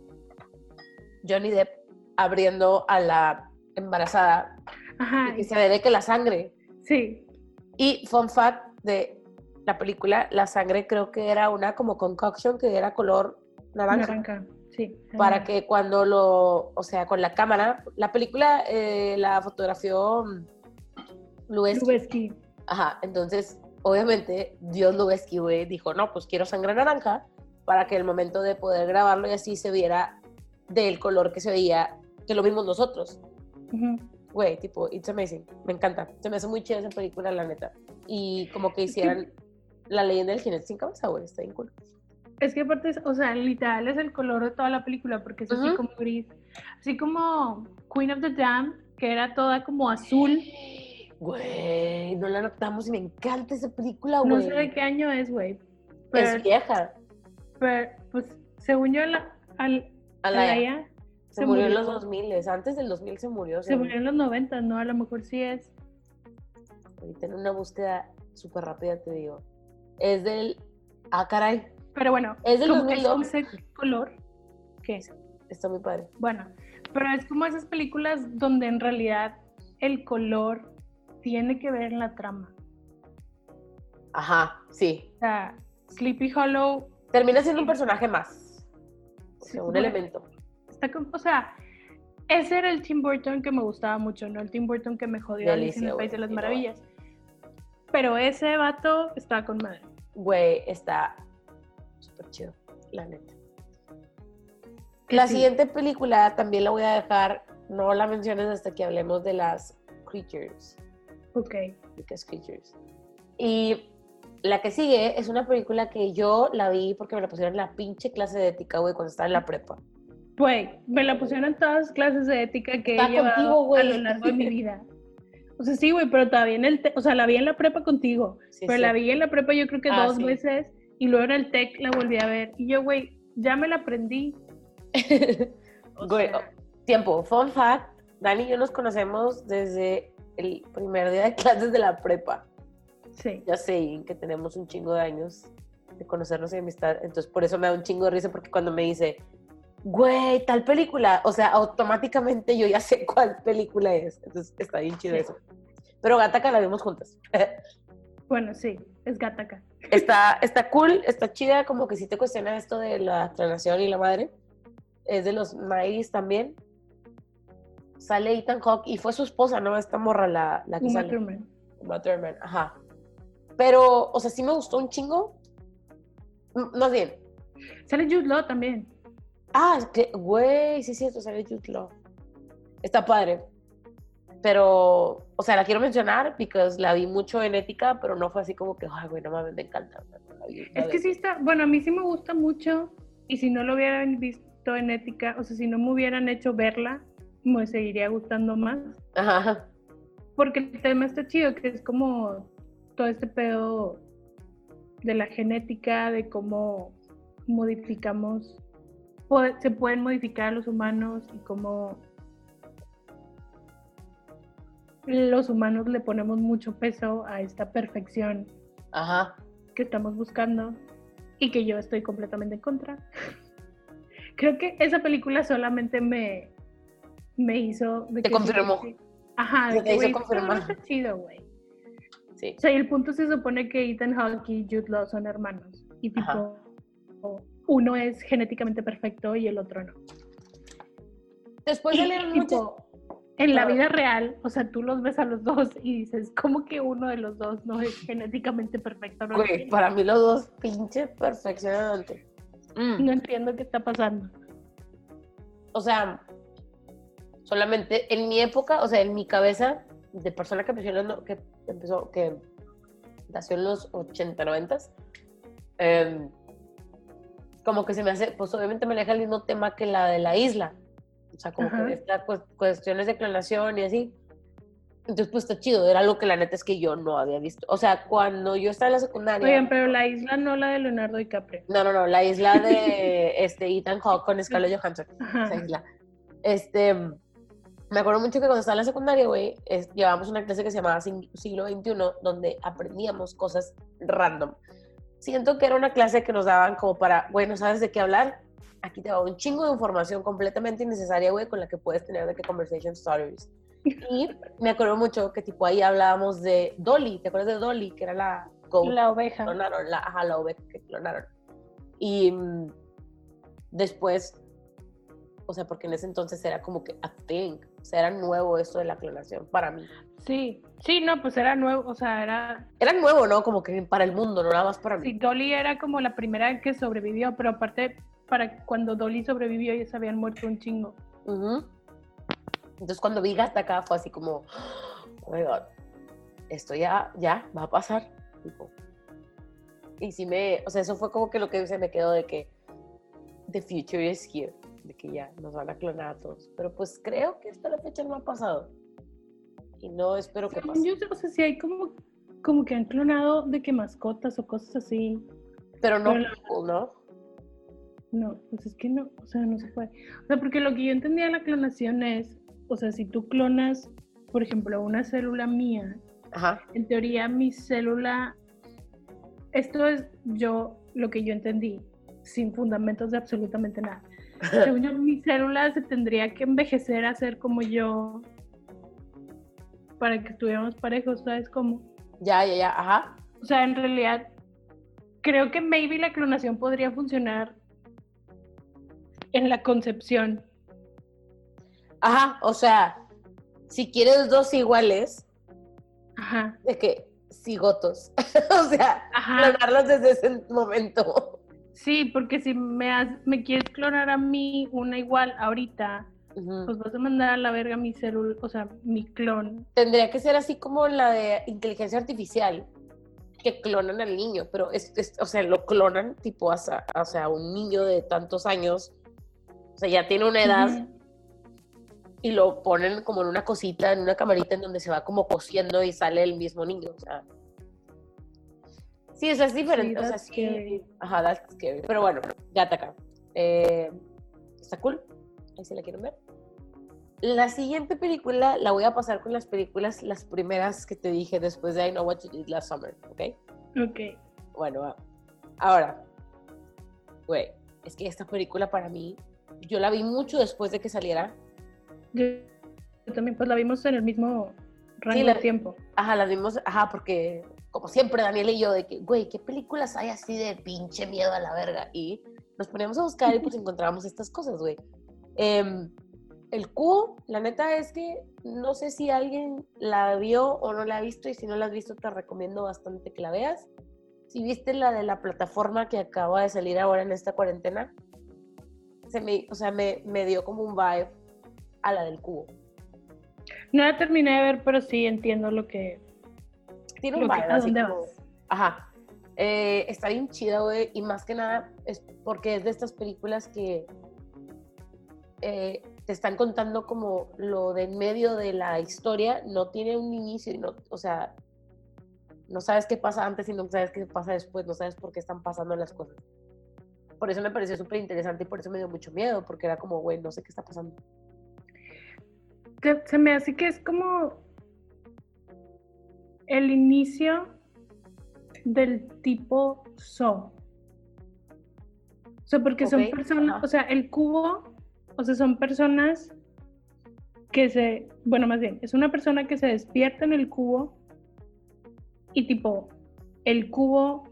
Johnny Depp abriendo a la embarazada Ajá, y que se ve de que la sangre. Sí, Y fun fact de la película, la sangre creo que era una como concoction que era color naranja. naranja, sí. Para naranja. que cuando lo, o sea, con la cámara, la película eh, la fotografió mm, Lubeski. Lubeski. Ajá, entonces, obviamente, Dios Lubeski, güey, dijo, no, pues quiero sangre naranja, para que el momento de poder grabarlo y así se viera del color que se veía, que lo vimos nosotros. Ujú. Güey, tipo, it's amazing. Me encanta. Se me hace muy chida esa película, la neta. Y como que hicieran la leyenda del jinete sin cabeza, güey. Está bien cool. Es que aparte, es- o sea, literal es el color de toda la película, porque es así Ujú. como gris. Así como Queen of the Dam, que era toda como azul. Güey, no la notamos y me encanta esa película, No güey. sé de qué año es, güey. Es vieja. pero, pues, según yo, la, al, Alaya. Alaya Se, se murió en los 2000. Antes del 2000 se murió. se según- murió en los 90, ¿no? A lo mejor sí es. Ahorita en una búsqueda súper rápida te digo. Es del. Ah, caray. Pero bueno, Es del que es 2002. ese color. ¿Qué? Está muy padre. Bueno, pero es como esas películas donde en realidad el color tiene que ver en la trama. Ajá, sí. O sea, Sleepy Hollow Termina siendo un personaje más. O Sí, sea, un bueno. elemento. Está con, o sea, ese era el Tim Burton que me gustaba mucho, no el Tim Burton que me jodió De Alice en el País de las Maravillas. Pero ese vato estaba con madre. Güey, está súper chido, la neta. La Sí. siguiente película también la voy a dejar, no la menciones hasta que hablemos de las creatures, Ok. because creatures. Y la que sigue es una película que yo la vi porque me la pusieron en la pinche clase de ética, güey, cuando estaba en la prepa. Güey, me la pusieron en todas las clases de ética que Está he llevado contigo, a lo largo de mi vida. O sea, sí, güey, pero todavía en el, te- o sea, la vi en la prepa contigo. Sí, pero sí. la vi en la prepa yo creo que Ah, dos sí. veces y luego en el TEC la volví a ver. Y yo, güey, ya me la aprendí. [LAUGHS] Güey, sea, tiempo, fun fact, Dani y yo nos conocemos desde el primer día de clases de la prepa. sí. Ya sé que tenemos un chingo de años de conocernos y de amistad, entonces por eso me da un chingo de risa porque cuando me dice, güey, tal película, o sea, automáticamente yo ya sé cuál película es, entonces está bien chido Sí. eso. Pero Gataca la vimos juntas. [LAUGHS] Bueno, sí, es Gataca. está, está cool, está chida, como que sí te cuestiona esto de la aclaración y la madre. Es de los 90 también. Sale Ethan Hawke y fue su esposa, ¿no? Esta morra la, la que Uma sale. Thurman. Uma Thurman, ajá. Pero, o sea, sí me gustó un chingo. Más bien. Sale Jude Law también. Ah, güey, sí es cierto, sale Jude Law. Está padre. Pero, o sea, la quiero mencionar porque la vi mucho en ética, pero no fue así como que, ay, güey, no mames, me encanta. La vi Es que sí está, bueno, a mí sí me gusta mucho y si no lo hubieran visto en ética, o sea, si no me hubieran hecho verla, me seguiría gustando más. Ajá. Porque el tema está chido, que es como todo este pedo de la genética, de cómo modificamos, se pueden modificar a los humanos y cómo los humanos le ponemos mucho peso a esta perfección Ajá. que estamos buscando y que yo estoy completamente en contra. [LAUGHS] Creo que esa película solamente me, me hizo... de Te que confirmó. Ajá, de que, hizo esto confirmar. está chido, güey. Sí. O sea, y el punto se supone que Ethan Hawke y Jude Law son hermanos. Y tipo. Uno es genéticamente perfecto y el otro no. Después muchos. tipo, en la Claro. vida real, o sea, tú los ves a los dos y dices, ¿cómo que uno de los dos no es genéticamente perfecto? No, Güey, entiendo. para mí los dos, pinche perfeccionante. Mm. no entiendo qué está pasando. O sea, solamente en mi época, o sea, en mi cabeza, de persona que empezó, que empezó, que nació en los 80, 90, em, como que se me hace, pues obviamente me aleja el mismo tema que la de la isla. O sea, como Ajá. que esta cu- cuestiones de clonación y así. Entonces, pues está chido, era algo que la neta es que yo no había visto. O sea, cuando yo estaba en la secundaria. Oigan, pero la isla no la de Leonardo DiCaprio. No, no, no, la isla de [LAUGHS] este, Ethan Hawke con Scarlett Johansson. Ajá. Esa isla. Este, me acuerdo mucho que cuando estaba en la secundaria, güey, llevábamos una clase que se llamaba Sig- Siglo XXI, donde aprendíamos cosas random. Siento que era una clase que nos daban como para, güey, no sabes de qué hablar. Aquí te va un chingo de información completamente innecesaria, güey, con la que puedes tener de que conversation starters. [LAUGHS] Y me acuerdo mucho que tipo ahí hablábamos de Dolly, ¿te acuerdas de Dolly? Que era la goat La oveja. clonaron, la, ajá, la oveja que clonaron. Y mm, después, o sea, porque en ese entonces era como que a thing, O sea, era nuevo esto de la clonación para mí. Sí, sí, no, pues era nuevo, o sea, era... Era nuevo, ¿no? Como que para el mundo, no nada más para mí. Sí, Dolly era como la primera que sobrevivió, pero aparte, para cuando Dolly sobrevivió ya se habían muerto un chingo. Entonces cuando vi Gata acá fue así como, oh my God, esto ya, ya, va a pasar. tipo. Y sí me, o sea, eso fue como que lo que se me quedó de que the future is here, de que ya nos van a clonar a todos. Pero pues creo que hasta la fecha no ha pasado. Y no espero que pase. yo, o sea, sí hay como, como que han clonado de que mascotas o cosas así. Pero no, pero la- people, ¿no? No, pues es que no, o sea, no se puede. O sea, porque lo que yo entendía de la clonación es, o sea, si tú clonas, por ejemplo, una célula mía, Ajá. en teoría mi célula, esto es yo, lo que yo entendí, sin fundamentos de absolutamente nada. Según yo, mi célula se tendría que envejecer a ser como yo para que estuviéramos parejos, ¿sabes cómo? ya, ya, ya, ajá. O sea, en realidad, creo que maybe la clonación podría funcionar en la concepción. Ajá, o sea, si quieres dos iguales, Ajá, de que cigotos. [LAUGHS] o sea, clonarlos desde ese momento. Sí, porque si me, has- me quieres clonar a mí una igual ahorita, pues vas a mandar a la verga mi célula, o sea, mi clon. Tendría que ser así como la de inteligencia artificial, que clonan al niño, pero es, es- o sea, lo clonan tipo hasta, o sea, un niño de tantos años, o sea, ya tiene una edad y lo ponen como en una cosita, en una camarita en donde se va como cosiendo y sale el mismo niño, o sea. Sí, o sea, es diferente, o sea, sí. scary. Ajá, that's scary. Pero bueno, gata acá. Eh, está cool. Ahí se la quieren ver. La siguiente película la voy a pasar con las películas, las primeras que te dije después de I Know What You Did Last Summer, ¿ok? Ok. Bueno, va. Ahora, güey, es que esta película para mí, yo la vi mucho después de que saliera. Yo, yo también, pues la vimos en el mismo rango la- de tiempo. Ajá, las vimos, ajá, porque como siempre Daniel y yo, de que, güey, ¿qué películas hay así de pinche miedo a la verga? Y nos poníamos a buscar y pues encontrábamos estas cosas, güey. Em, el cubo, la neta es que no sé si alguien la vio o no la ha visto y si no la has visto te recomiendo bastante que la veas. Si viste la de la plataforma que acaba de salir ahora en esta cuarentena, se me, o sea, me, me dio como un vibe a la del cubo. No la terminé de ver, pero sí entiendo lo que, Tiene un vibe así como- vas. Ajá. Eh, está bien chida, güey. Y más que nada es porque es de estas películas que eh, te están contando como lo de en medio de la historia. No tiene un inicio, y no, o sea, no sabes qué pasa antes y no sabes qué pasa después. No sabes por qué están pasando las cosas. Por eso me pareció súper interesante y por eso me dio mucho miedo, porque era como, güey, no sé qué está pasando. Se, se me hace que es como el inicio del tipo So. O sea, porque son personas, o sea, el cubo, o sea, son personas que se, bueno, más bien, es una persona que se despierta en el cubo y tipo, el cubo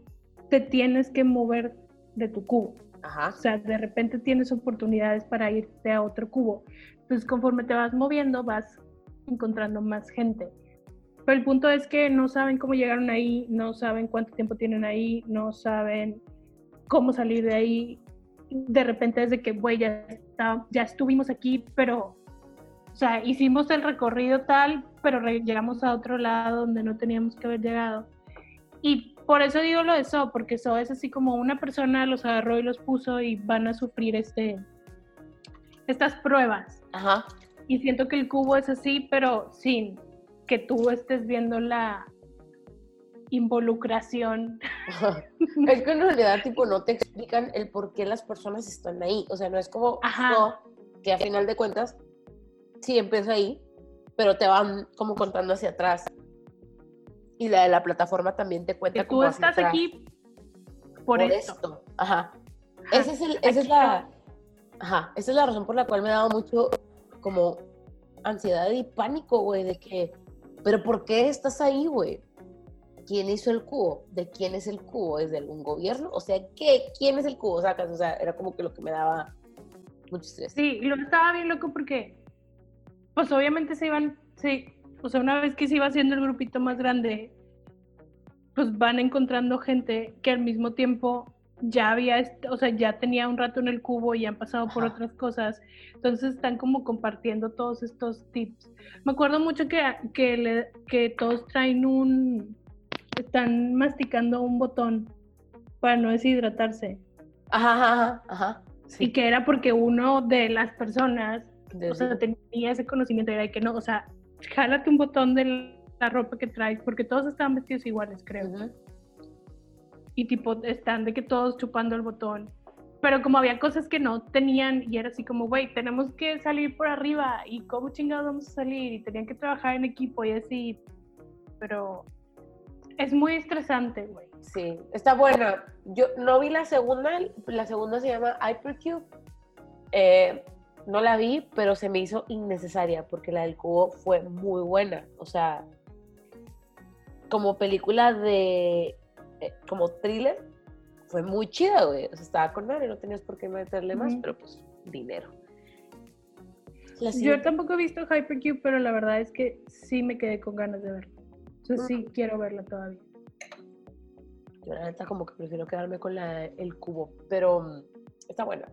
te tienes que mover de tu cubo. Ajá. O sea, de repente tienes oportunidades para irte a otro cubo. Entonces, conforme te vas moviendo, vas encontrando más gente. Pero el punto es que no saben cómo llegaron ahí, no saben cuánto tiempo tienen ahí, no saben cómo salir de ahí. De repente es de que, güey, ya, está- ya estuvimos aquí, pero, o sea, hicimos el recorrido tal, pero llegamos a otro lado donde no teníamos que haber llegado. Y por eso digo lo de So, porque So es así como una persona los agarró y los puso y van a sufrir este, estas pruebas. Ajá. Y siento que el cubo es así, pero sin que tú estés viendo la involucración. [LAUGHS] Es que en realidad, tipo, no te explican el por qué las personas están ahí. O sea, no es como Ajá. no, que a final de cuentas sí empieza ahí, pero te van como contando hacia atrás. Y la de la plataforma también te cuenta Que tú como hacia estás atrás. aquí por, esto. Ajá. Ajá. Ese es el, esa es la, ajá, esa es la razón por la cual me ha dado mucho como ansiedad y pánico, güey, de que, pero ¿por qué estás ahí, güey? ¿Quién hizo el cubo? ¿De quién es el cubo? ¿Es de algún gobierno? O sea, ¿qué? ¿Quién es el cubo? Sacas, o sea, era como que lo que me daba mucho estrés. Sí, lo estaba bien loco porque pues obviamente se iban, sí, o sea, una vez que se iba haciendo el grupito más grande, pues van encontrando gente que al mismo tiempo ya había, o sea, ya tenía un rato en el cubo y han pasado por Ajá. otras cosas, entonces están como compartiendo todos estos tips. Me acuerdo mucho que, que, le- que todos traen un, están masticando un botón para no deshidratarse. Ajá, ajá, ajá. Sí. Y que era porque uno de las personas, o sea, tenía ese conocimiento, era de que no, o sea, jálate un botón de la ropa que traes, porque todos estaban vestidos iguales, creo. Ujú. Y tipo, están de que todos chupando el botón. Pero como había cosas que no tenían, y era así como, güey, tenemos que salir por arriba, y cómo chingados vamos a salir, y tenían que trabajar en equipo y así. Pero es muy estresante, güey. Sí, está buena. Yo no vi la segunda, la segunda se llama Hypercube. Eh, no la vi, pero se me hizo innecesaria porque la del cubo fue muy buena. O sea, como película de, eh, como thriller, fue muy chida, güey. O sea, estaba con nadie, no tenías por qué meterle más, pero pues dinero. Yo tampoco he visto Hypercube, pero la verdad es que sí me quedé con ganas de verla. O sea, sí quiero verla todavía. Yo la neta como que prefiero quedarme con la, el cubo, pero mm, está buena.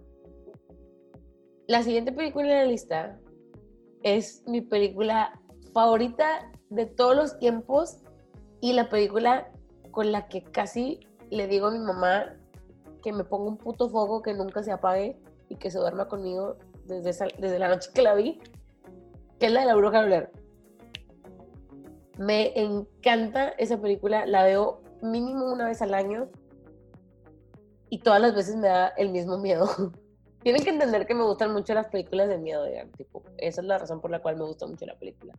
La siguiente película en la lista es mi película favorita de todos los tiempos y la película con la que casi le digo a mi mamá que me ponga un puto fuego que nunca se apague y que se duerma conmigo desde, desde la noche que la vi, que es la de la bruja de Blair. Me encanta esa película, la veo mínimo una vez al año y todas las veces me da el mismo miedo. [LAUGHS] Tienen que entender que me gustan mucho las películas de miedo, digan, tipo, esa es la razón por la cual me gusta mucho la película.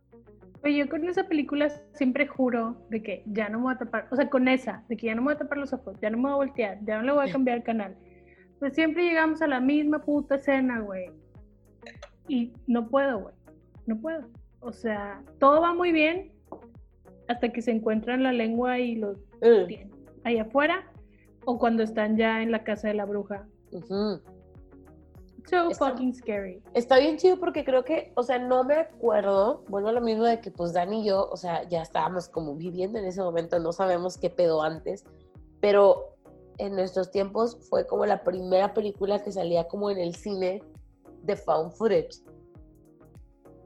Oye, yo con esa película siempre juro de que ya no me voy a tapar, o sea, con esa, de que ya no me voy a tapar los ojos, ya no me voy a voltear, ya no le voy a cambiar el canal. Pues siempre llegamos a la misma puta escena, güey. Y no puedo, güey. No puedo. O sea, todo va muy bien hasta que se encuentran la lengua y los Mm, ahí afuera o cuando están ya en la casa de la bruja. ujú. So Está- fucking scary. Está bien chido porque creo que, o sea, no me acuerdo, bueno, a lo mismo de que pues Dani y yo, o sea, ya estábamos como viviendo en ese momento, no sabemos qué pedo antes, pero en nuestros tiempos fue como la primera película que salía como en el cine de found footage.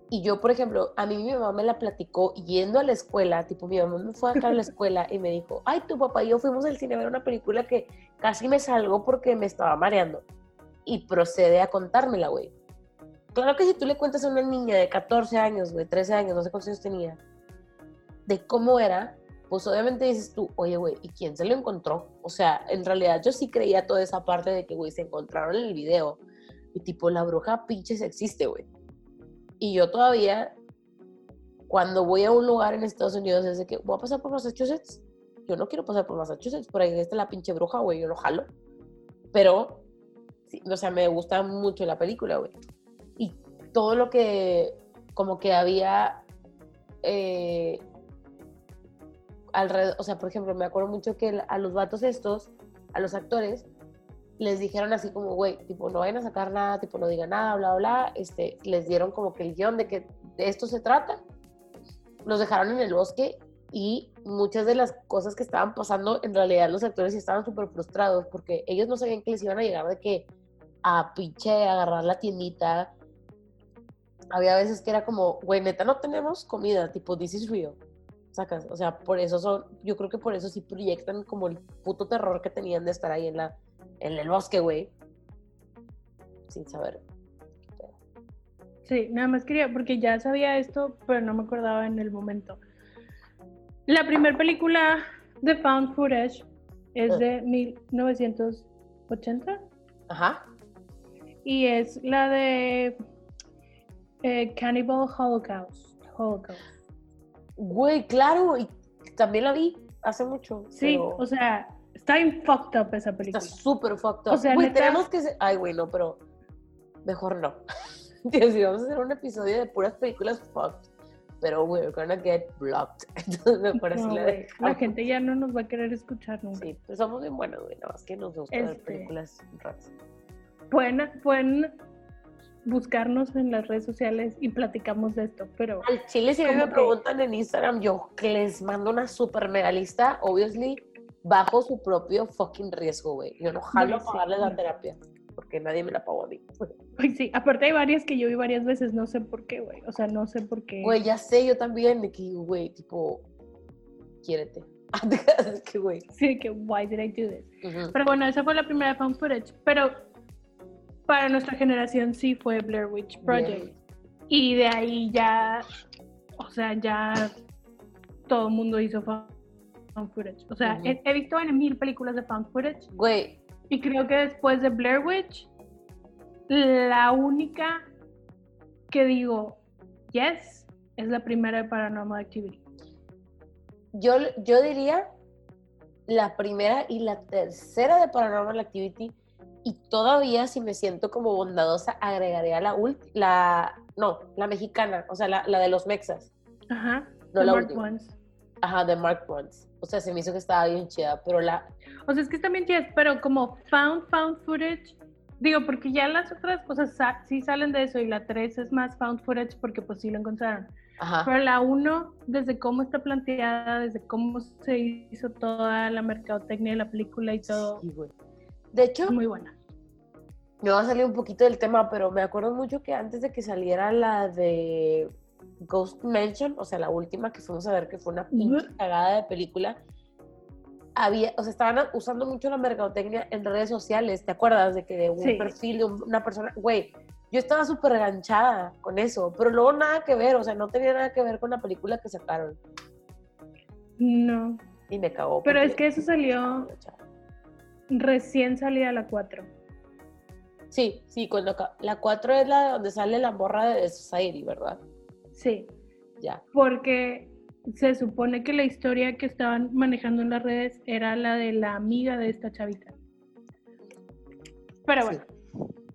Y yo, por ejemplo, a mí mi mamá me la platicó yendo a la escuela, tipo mi mamá me fue a dejar a la escuela y me dijo, ay, tu papá y yo fuimos al cine a ver una película que casi me salgo porque me estaba mareando. Y procede a contármela, güey. Claro que si tú le cuentas a una niña de 14 años, güey, 13 años, no sé cuántos años tenía, de cómo era, pues obviamente dices tú, oye, güey, ¿y quién se lo encontró? O sea, en realidad yo sí creía toda esa parte de que, güey, se encontraron en el video. Y tipo, la bruja pinches existe, güey. Y yo todavía, cuando voy a un lugar en Estados Unidos, es de que voy a pasar por Massachusetts. Yo no quiero pasar por Massachusetts, por ahí está la pinche bruja, güey, yo no jalo. Pero, o sea, me gusta mucho la película, güey. Y todo lo que, como que había eh, alrededor, o sea, por ejemplo, me acuerdo mucho que a los vatos estos, a los actores, les dijeron así como, güey, tipo, no vayan a sacar nada, tipo, no digan nada, bla, bla, este, les dieron como que el guion de que de esto se trata, los dejaron en el bosque y muchas de las cosas que estaban pasando, en realidad los actores estaban súper frustrados porque ellos no sabían que les iban a llegar de que a pinche agarrar la tiendita. Había veces que era como, güey, neta, no tenemos comida, tipo, this is real. Sacas, o sea, por eso son, yo creo que por eso sí proyectan como el puto terror que tenían de estar ahí en la, en el bosque, güey. Sin saber. Sí, nada más quería, porque ya sabía esto, pero no me acordaba en el momento. La primera película de Found Footage es Ah. de 1980 Ajá. Y es la de eh, Cannibal Holocaust. Holocaust. Güey, claro, y también la vi hace mucho. Sí, pero o sea, está bien fucked up esa está película. súper fucked up. O sea, güey, neta- tenemos que. Ay, güey, no, pero mejor no. [LAUGHS] Tío, si vamos a hacer un episodio de puras películas fucked, pero we're gonna get blocked. [LAUGHS] Entonces mejor así No, la dejamos. la gente ya no nos va a querer escuchar nunca. Sí, pues somos bien buenos, güey, nada más que nos gusta ver Este- películas raras. Pueden, pueden buscarnos en las redes sociales y platicamos de esto, pero... Al chile, si a me preguntan en Instagram, yo que les mando una super mega lista, obviously, bajo su propio fucking riesgo, güey. Yo no jalo Sí, pagarles la no. terapia, porque nadie me la pagó a mí. Ay, sí, aparte hay varias que yo vi varias veces, no sé por qué, güey. O sea, no sé por qué. Güey, ya sé, yo también, de que, güey, tipo, quiérete. [LAUGHS] Que, güey. Sí, que, why did I do this? ujú. Pero bueno, esa fue la primera found footage. Pero para nuestra generación sí fue Blair Witch Project. Bien. Y de ahí ya, o sea, ya todo el mundo hizo found footage. O sea, he visto en mil películas de found footage Güey, y creo que después de Blair Witch, la única que digo, yes, es la primera de Paranormal Activity. yo, yo diría la primera y la tercera de Paranormal Activity y todavía si me siento como bondadosa agregaría la última, la, no, la mexicana, o sea, la, la de los mexas, Ajá. no The la Marked última. Ones. Ajá, de Mark Ones. O sea, se me hizo que estaba bien chida, pero la, O sea, es que también yes, pero como found, found footage, digo, porque ya las otras cosas sa- sí salen de eso y la 3 es más found footage porque pues sí lo encontraron. ajá, Pero la 1, desde cómo está planteada, desde cómo se hizo toda la mercadotecnia de la película y todo, sí. De hecho, muy buena. me va a salir un poquito del tema, pero me acuerdo mucho que antes de que saliera la de Ghost Mansion, o sea, la última que fuimos a ver, que fue una pinche cagada de película, había, o sea, estaban usando mucho la mercadotecnia en redes sociales, ¿te acuerdas? De que de un Sí. perfil de un- una persona, güey, yo estaba súper enganchada con eso, pero luego nada que ver, o sea, no tenía nada que ver con la película que sacaron No, y me cagó. pero es que eso salió recién salida la 4. Sí, sí, cuando la 4 es la donde sale la morra de Society, ¿verdad? Sí, Ya. porque se supone que la historia que estaban manejando en las redes era la de la amiga de esta chavita. Pero bueno,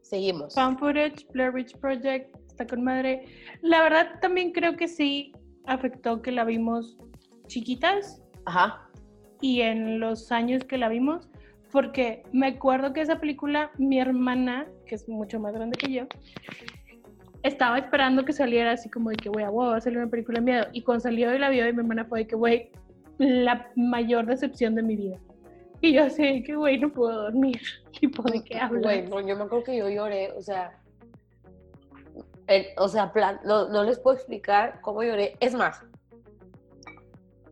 Seguimos. Found Footage, Blair Witch Project, está con madre. La verdad también creo que sí afectó que la vimos chiquitas Ajá. y en los años que la vimos, porque me acuerdo que esa película, mi hermana, que es mucho más grande que yo, estaba esperando que saliera así como de que, güey, a huevo, va a salir una película de miedo. Y cuando salió y la vio, y mi hermana fue de que, güey, la mayor decepción de mi vida. Y yo así, que, güey, no puedo dormir. [LAUGHS] Tipo, ¿de qué hablas? Güey, no, yo me acuerdo que yo lloré, o sea, o sea, plan, no, no les puedo explicar cómo lloré. Es más,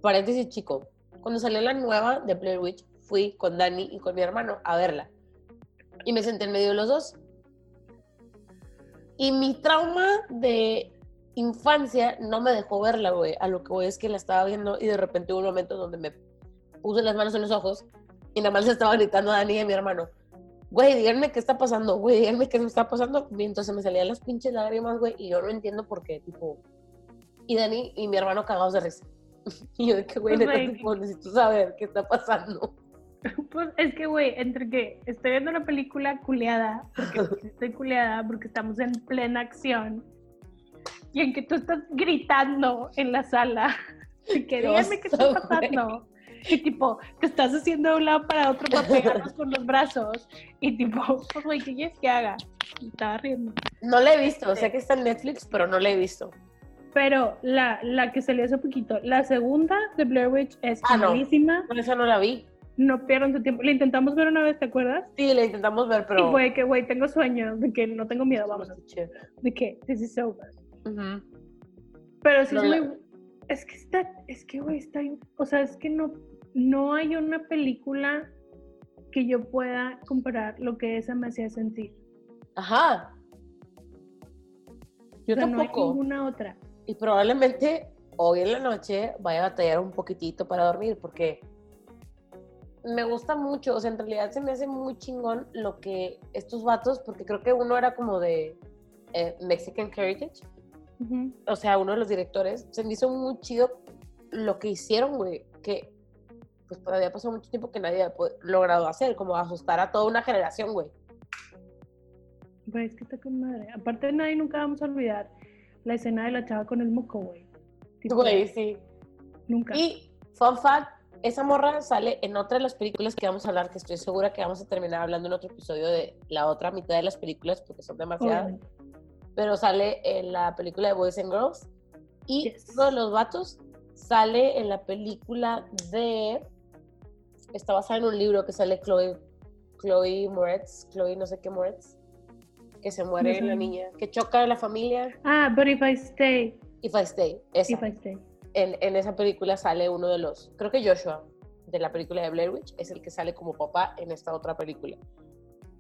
paréntesis chico, cuando salió la nueva de Blair Witch, fui con Dani y con mi hermano a verla. Y me senté en medio de los dos. Y mi trauma de infancia no me dejó verla, güey. A lo que voy es que la estaba viendo y de repente hubo un momento donde me puse las manos en los ojos y nada más le estaba gritando a Dani y a mi hermano, güey, díganme qué está pasando, güey, díganme qué me está pasando. Mientras se me salían las pinches lágrimas, güey, y yo no entiendo por qué, tipo. Y Dani y mi hermano cagados de risa. [LAUGHS] Y yo de que, güey, Pues, neta, tipo, necesito saber qué está pasando. [LAUGHS] Pues es que, güey, entre que estoy viendo una película culeada, porque [LAUGHS] estoy culeada, porque estamos en plena acción, y en que tú estás gritando en la sala, [LAUGHS] y que Qué díganme qué está pasando. Y tipo, te estás haciendo de un lado para otro para pegarnos con los brazos. Y tipo, pues, güey, ¿qué quieres que haga? Y estaba riendo. No la he visto, sé que está en Netflix, pero no la he visto. Pero la, la que salió hace poquito, la segunda de Blair Witch es Ah, no. malísima. Por eso no la vi. No pierdan su tiempo. La intentamos ver una vez, ¿te acuerdas? Sí, la intentamos ver, pero. Y fue que, güey, tengo sueño, de que no tengo miedo, escuché. De que, this is over. Ujú. Pero sí No es muy... Es que está, es que, güey, está... O sea, es que no, no hay una película que yo pueda comparar lo que esa me hacía sentir. Ajá. Yo o sea, no hay tampoco. ninguna otra. Y probablemente hoy en la noche vaya a batallar un poquitito para dormir porque me gusta mucho, o sea, en realidad se me hace muy chingón lo que estos vatos, porque creo que uno era como de eh, Mexican Heritage, o sea, uno de los directores, se me hizo muy chido lo que hicieron, güey, que pues todavía pasó mucho tiempo que nadie ha logrado hacer, como asustar a toda una generación, güey. Güey, es que está con madre. Aparte de nadie nunca vamos a olvidar la escena de la chava con el moco, güey. Güey, sí. Nunca. Y, fun fact, esa morra sale en otra de las películas que vamos a hablar, que estoy segura que vamos a terminar hablando en otro episodio de la otra mitad de las películas, porque son demasiadas. Pero sale en la película de Boys and Girls. Y Yes. uno de los vatos sale en la película de. Está basada en un libro que sale Chloe, Chloe Moretz, Chloe no sé qué Moretz, que se muere No la niña, que choca a la familia. Ah, but if I stay, If I Stay, esa. if I stay. En, en esa película sale uno de los, creo que Joshua, de la película de Blair Witch, es el que sale como papá en esta otra película.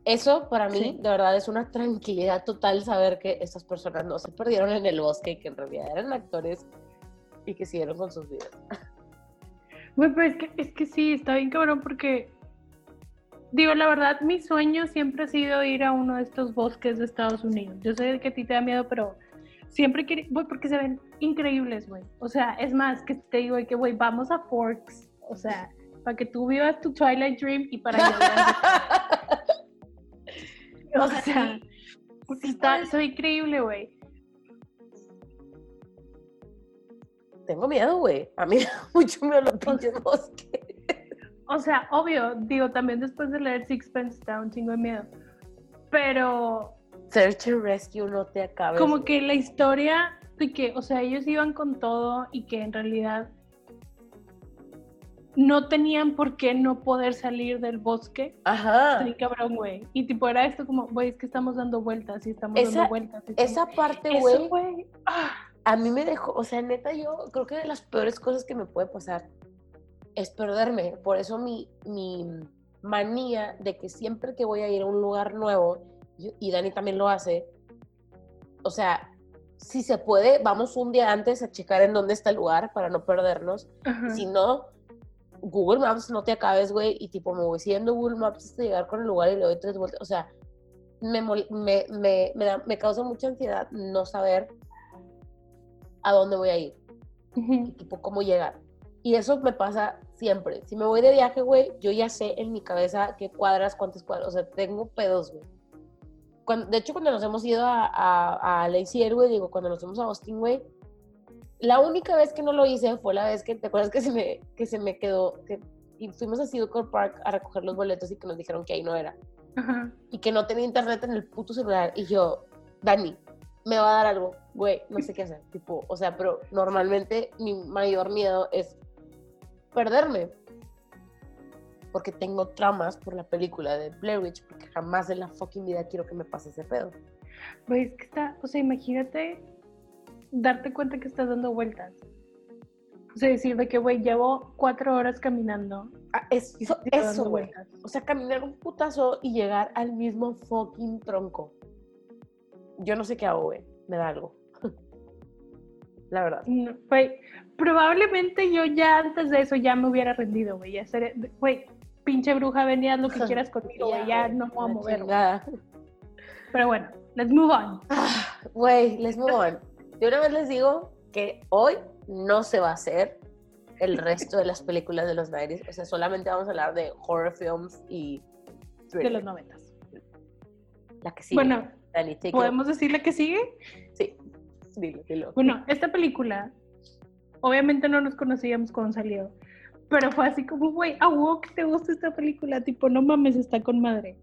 Eso para mí, Sí. de verdad, es una tranquilidad total saber que estas personas no se perdieron en el bosque y que en realidad eran actores y que siguieron con sus vidas. Güey, pero es que, es que sí, está bien cabrón porque, digo, la verdad, mi sueño siempre ha sido ir a uno de estos bosques de Estados Unidos. Yo sé que a ti te da miedo, pero siempre quiero, güey, porque se ven increíbles, güey. O sea, es más, que te digo, que, güey, vamos a Forks, o sea, para que tú vivas tu Twilight Dream y para que veas- [LAUGHS] O sea, porque está, ve increíble, güey. Tengo miedo, güey. A mí [LAUGHS] mucho miedo los pinches bosques. O sea, obvio, digo, también después de leer Sixpence da un chingo de miedo. Pero Search and Rescue no te acabes. como que la historia de que, o sea, ellos iban con todo y que en realidad no tenían por qué no poder salir del bosque. Ajá. Sí, cabrón, güey. Y tipo era esto como, güey, es que estamos dando vueltas y estamos Esa- dando vueltas. y estamos- Esa parte, güey, ah, a mí me dejó, o sea, neta, yo creo que de las peores cosas que me puede pasar es perderme. Por eso mi, mi manía de que siempre que voy a ir a un lugar nuevo, y Dani también lo hace, o sea, si se puede, vamos un día antes a checar en dónde está el lugar para no perdernos. ajá. Si no, Google Maps no te acabes, güey, y tipo me voy siguiendo Google Maps hasta llegar con el lugar y le doy tres vueltas. O sea, me, me, me, me, da- me causa mucha ansiedad no saber a dónde voy a ir y tipo cómo llegar. Y eso me pasa siempre. Si me voy de viaje, güey, yo ya sé en mi cabeza qué cuadras, cuántas cuadras. O sea, tengo pedos, güey. Cuando- de hecho, cuando nos hemos ido a, a, a güey, digo, cuando nos fuimos a Austin, güey, la única vez que no lo hice fue la vez que, ¿te acuerdas que se me, que se me quedó? Que, y fuimos a Silver Park a recoger los boletos y que nos dijeron que ahí no era. Ajá. Y que no tenía internet en el puto celular. Y yo, Dani, me va a dar algo, güey, no sé qué hacer. [LAUGHS] Tipo, o sea, pero normalmente mi mayor miedo es perderme. Porque tengo traumas por la película de Blair Witch, porque jamás en la fucking vida quiero que me pase ese pedo. Güey, es que está, o sea, imagínate darte cuenta que estás dando vueltas. O sea, decir de que, güey, llevo cuatro horas caminando. Ah, es, y eso, eso, güey. O sea, caminar un putazo y llegar al mismo fucking tronco. Yo no sé qué hago, güey. Me da algo. [LAUGHS] La verdad. No, Güey, probablemente yo ya antes de eso ya me hubiera rendido, güey. Güey, pinche bruja, venía lo que [LAUGHS] quieras conmigo, güey. Ya no me voy a la mover. güey. chingada. Pero bueno, let's move on. Ah, Güey, les move on. De una vez les digo que hoy no se va a hacer el resto de las películas de los 90 O sea, solamente vamos a hablar de horror films y De los noventas. La que sigue. Bueno, Dani, take it. ¿podemos decirle que sigue? Sí, dilo, dilo. Bueno, esta película, obviamente no nos conocíamos cuando salió, pero fue así como, güey, a huevo que te gusta esta película, tipo, no mames, está con madre.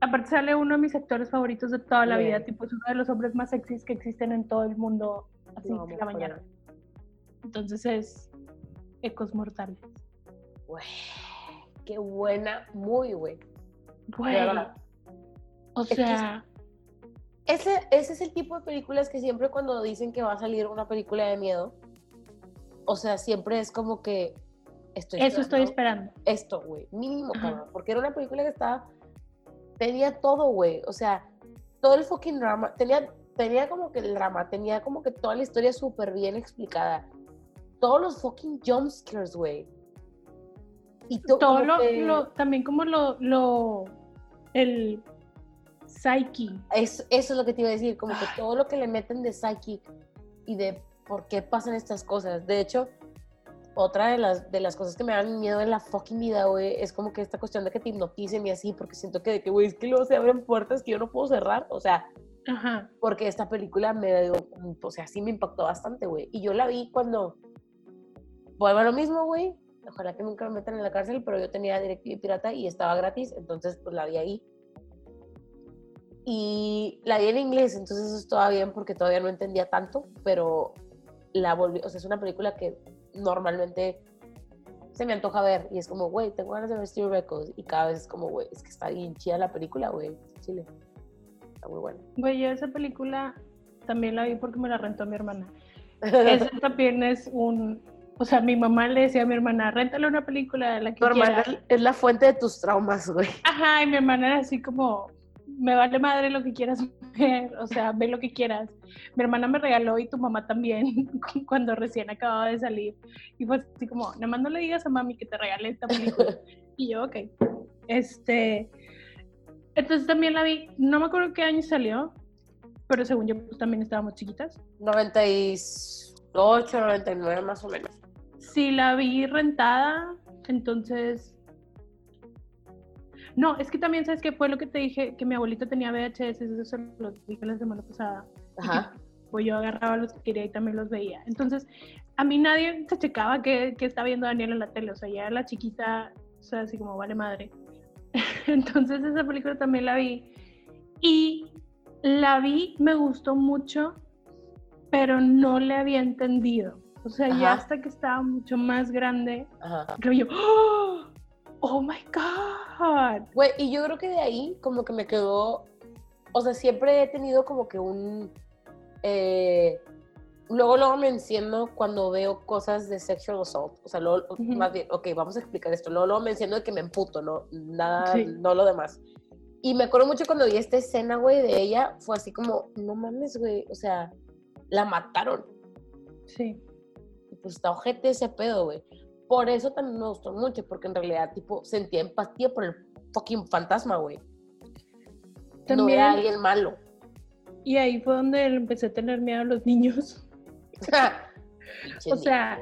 Aparte sale uno de mis actores favoritos de toda la vida, tipo, es uno de los hombres más sexys que existen en todo el mundo, así, de amo, la mañana. Entonces es Ecos Mortales. Güey, qué buena, muy güey. Güey, o que sea, Ese, ese es el tipo de películas que siempre cuando dicen que va a salir una película de miedo, o sea, siempre es como que estoy eso estoy esperando esto, güey, mínimo, cabrón, porque era una película que estaba, tenía todo, güey, o sea, todo el fucking drama, tenía, tenía como que el drama, tenía como que toda la historia súper bien explicada, todos los fucking jumpscares, güey. Y to- Todo lo, que- lo- también como lo, lo, el psyche. Es- eso es lo que te iba a decir, como que Ay. todo lo que le meten de psychic y de por qué pasan estas cosas. De hecho, otra de las, de las cosas que me dan miedo en la fucking vida, güey, es como que esta cuestión de que te hipnoticen y así, porque siento que, güey, es que luego se abren puertas que yo no puedo cerrar, o sea, Ajá. porque esta película me dio, o sea, sí me impactó bastante, güey. Y yo la vi cuando, vuelvo a lo mismo, güey, ojalá que nunca me metan en la cárcel, pero yo tenía DirecTV pirata y estaba gratis, entonces pues la vi ahí. Y la vi en inglés, entonces eso estaba bien porque todavía no entendía tanto, pero la volví, o sea, es una película que normalmente se me antoja ver y es como, güey, tengo ganas de ver Steve Records y cada vez es como, güey, es que está bien chida la película, güey, Chile. Está muy buena. Güey, yo esa película también la vi porque me la rentó mi hermana. [LAUGHS] Esa también es un, o sea, mi mamá le decía a mi hermana, réntale una película, la que Tu hermana quieras. es la fuente de tus traumas, güey. Ajá, y mi hermana era así como, me vale madre lo que quieras ver, o sea, ve lo que quieras. Mi hermana me regaló y tu mamá también [LAUGHS] cuando recién acababa de salir. Y fue así como, nada más no le digas a mami que te regale esta película. [LAUGHS] Y yo, ok. Este, entonces también la vi, no me acuerdo qué año salió, pero según yo pues también estábamos chiquitas. 98, 99 más o menos. Sí, la vi rentada, entonces... No, es que también, ¿sabes qué fue lo que te dije? Que mi abuelita tenía VHS, eso se lo dije la semana pasada. Ajá. Pues yo agarraba los que quería y también los veía. Entonces, a mí nadie se checaba que, que estaba viendo Daniel en la tele, o sea, ya la chiquita, o sea, así como vale madre. [LAUGHS] Entonces, esa película también la vi. Y la vi, me gustó mucho, pero no le había entendido. O sea, ya hasta que estaba mucho más grande, Ajá. que yo, ¡Oh! ¡Oh my God! Güey, y yo creo que de ahí como que me quedó, o sea, siempre he tenido como que un, eh, luego luego me enciendo cuando veo cosas de sexual assault, o sea, luego, más bien, ok, vamos a explicar esto, luego, luego me enciendo de que me emputo, no, nada, Sí. no lo demás. Y me acuerdo mucho cuando vi esta escena, güey, de ella, fue así como, no mames, güey, o sea, la mataron. Sí. Y pues está ojete ese pedo, güey. Por eso también me gustó mucho, porque en realidad, tipo, sentía empatía por el fucking fantasma, güey. No También, era alguien malo. y ahí fue donde empecé a tener miedo a los niños. [LAUGHS] O sea.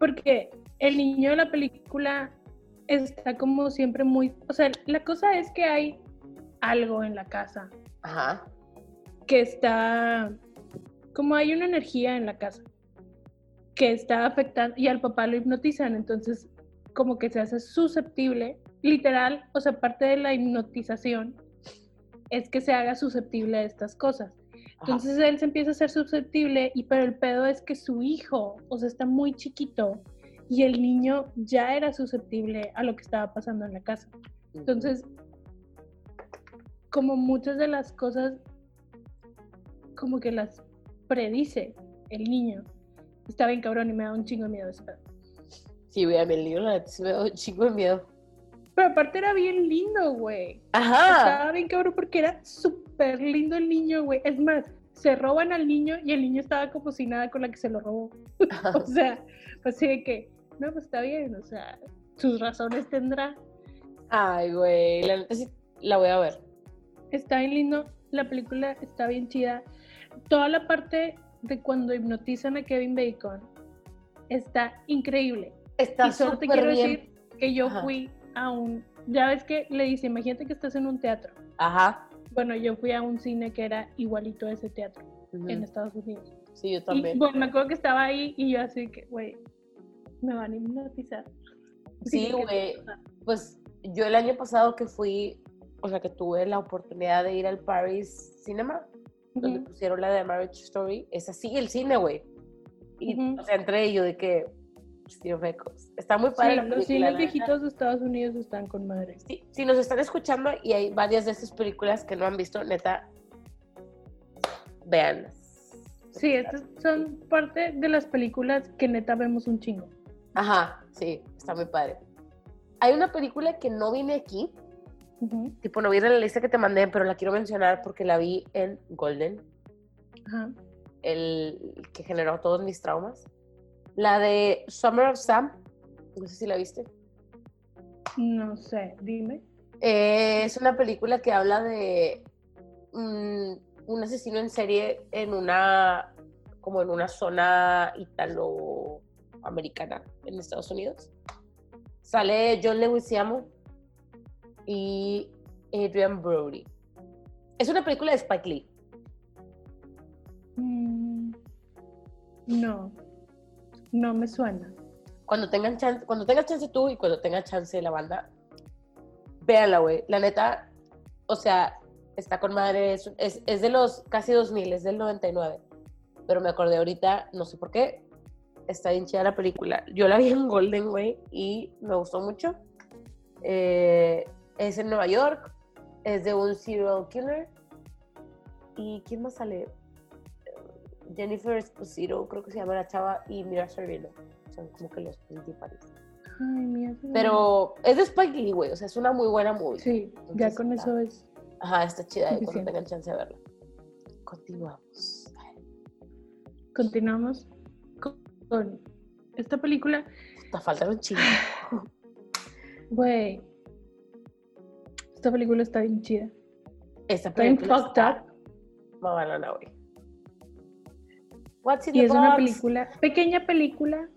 Porque el niño de la película está como siempre muy... O sea, la cosa es que hay algo en la casa Ajá. que está... Como hay una energía en la casa que está afectando y al papá lo hipnotizan, entonces como que se hace susceptible, literal, o sea, parte de la hipnotización es que se haga susceptible a estas cosas. ajá. Entonces él se empieza a ser susceptible, y pero el pedo es que su hijo, o sea, está muy chiquito y el niño ya era susceptible a lo que estaba pasando en la casa. Entonces, como muchas de las cosas, como que las predice el niño, está bien cabrón y me da un chingo de miedo ese pedo. Sí, güey, a mí el libro la me da un chingo de miedo. Pero aparte era bien lindo, güey. Ajá. Estaba bien cabrón porque era súper lindo el niño, güey. Es más, se roban al niño y el niño estaba como si nada con la que se lo robó. [LAUGHS] O sea, así de que, no, pues está bien, o sea, sus razones tendrá. Ay, güey, la neta sí la voy a ver. Está bien lindo, la película está bien chida. Toda la parte de cuando hipnotizan a Kevin Bacon está increíble. Está y solo te quiero bien. decir que yo Ajá. fui a un, ya ves que le dice, imagínate que estás en un teatro. Ajá. Bueno, yo fui a un cine que era igualito a ese teatro en Estados Unidos. Sí, yo Y también. bueno, me acuerdo que estaba ahí y yo así que, güey, me van a hipnotizar. Sí, güey. Pues yo el año pasado que fui, o sea, que tuve la oportunidad de ir al Paris Cinema, donde pusieron la de Marriage Story, es así el cine, güey. Y, o sea, entre ellos de que, Steve Records. Está muy Sí, padre la los película, cines la neta. viejitos de Estados Unidos están con madre. Sí, si nos están escuchando y hay varias de estas películas que no han visto, neta, vean. Sí, estas son parte de las películas que neta vemos un chingo. Ajá, sí, está muy padre. Hay una película que no viene aquí, Tipo no viene en la lista que te mandé, pero la quiero mencionar porque la vi en Golden, Ajá. el que generó todos mis traumas. La de Summer of Sam, no sé si la viste. No sé, dime. Eh, es una película que habla de un asesino en serie en una como en una zona italoamericana en Estados Unidos. Sale John Leguizamo y Adrian Brody. Es una película de Spike Lee. Mm, no, no me suena. Cuando tengan chance, cuando tengas chance tú y cuando tenga chance la banda, véanla, güey. La neta, o sea, Está con madre, es, es, es de los casi 2000, es del 99. Pero me acordé ahorita, no sé por qué, está bien chida la película. Yo la vi en Golden, güey, y me gustó mucho. Eh, es en Nueva York, es de un serial killer. ¿Y quién más sale? Jennifer Esposito, creo que se llama la chava, y Mira Sorvino. Son como que los principales. Ay, mira. Pero es de Spike Lee, güey, o sea, es una muy buena movie. Sí, ya con está- eso es. Ajá, está chida, ahí cuando tengan chance de verla. Continuamos. Continuamos con, esta película. Te falta un chingo. [LAUGHS] Güey. Esta película está bien chida. Esta Está bien película fucked up. mamalona, güey. What's in Y the es una película, pequeña película,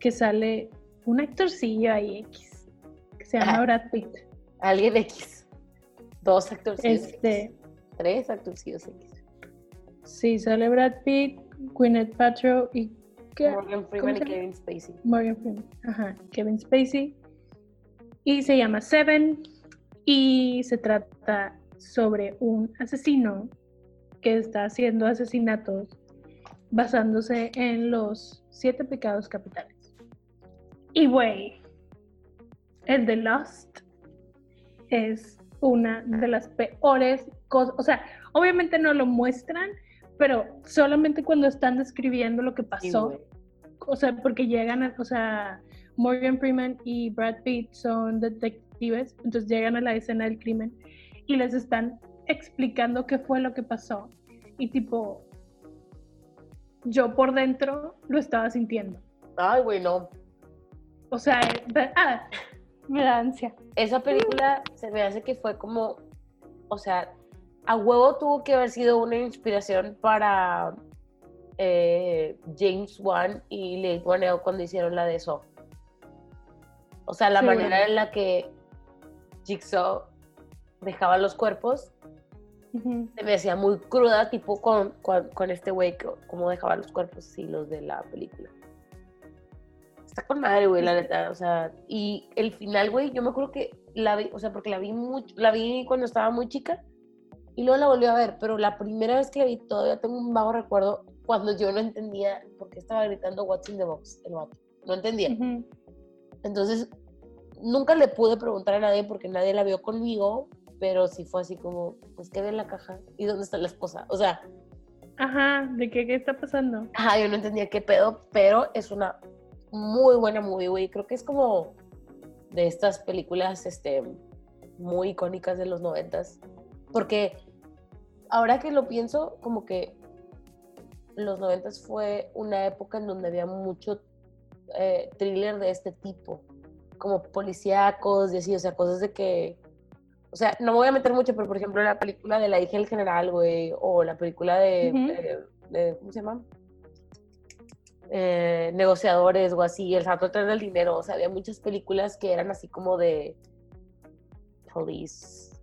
que sale un actorcillo ahí X, que se llama Ajá. Brad Pitt. Alguien X. Dos actorcillos Este, X. Tres actorcillos X. sí, sale Brad Pitt, Gwyneth Paltrow y. Morgan ¿Cómo Freeman y? Kevin Spacey. Morgan Freeman, ajá, Kevin Spacey. Y se llama Seven y se trata sobre un asesino que está haciendo asesinatos basándose en los siete pecados capitales. Y güey, el de Lost es una de las peores cosas, o sea, obviamente no lo muestran, pero solamente cuando están describiendo lo que pasó, o sea, porque llegan, a- o sea, Morgan Freeman y Brad Pitt son detectives, entonces llegan a la escena del crimen y les están explicando qué fue lo que pasó. Y tipo, yo por dentro lo estaba sintiendo. Ay, güey, no. O sea, ah, me da ansia. Esa película se me hace que fue como, o sea, a huevo tuvo que haber sido una inspiración para eh, James Wan y Leigh Whannell cuando hicieron la de eso. O sea, la Sí, manera bueno. en la que Jigsaw dejaba los cuerpos se me hacía muy cruda, tipo con, con, con este güey, cómo dejaba los cuerpos, sí, los de la película. Está con madre, güey, la neta, o sea, y el final, güey, yo me acuerdo que la vi, o sea, porque la vi mucho, la vi cuando estaba muy chica y luego la volví a ver, pero la primera vez que la vi todavía tengo un vago recuerdo cuando yo no entendía por qué estaba gritando What's in the box, el vato, no entendía. Ujú. Entonces, nunca le pude preguntar a nadie porque nadie la vio conmigo, pero sí fue así como, pues, ¿qué ve en la caja? ¿Y dónde está la esposa? O sea, Ajá, ¿de qué, qué está pasando? ajá, yo no entendía qué pedo, pero es una muy buena movie, güey. Creo que es como de estas películas, este, muy icónicas de los noventas. Porque ahora que lo pienso, como que los noventas fue una época en donde había mucho eh, thriller de este tipo, como policíacos y así, o sea, cosas de que, o sea, no me voy a meter mucho, pero por ejemplo la película de La hija del general, güey, o la película de, Ujú. de- de- ¿cómo se llama? Eh, negociadores o así, El santo tren del dinero, o sea, había muchas películas que eran así como de police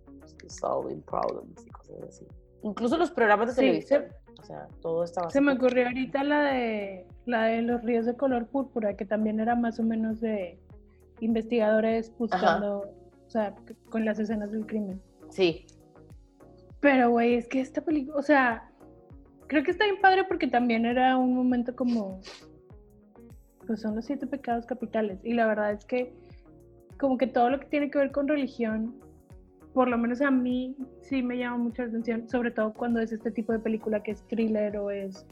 solving problems y cosas así. Incluso los programas de Sí. televisión, o sea, todo estaba Se así me ocurrió ahorita la de la de los ríos de color púrpura, que también era más o menos de investigadores buscando, o sea, con las escenas del crimen. Sí, Pero, güey, es que esta película, o sea, creo que está bien padre porque también era un momento como, pues son los siete pecados capitales. Y la verdad es que, como que todo lo que tiene que ver con religión, por lo menos a mí sí me llama mucho la atención, sobre todo cuando es este tipo de película que es thriller o es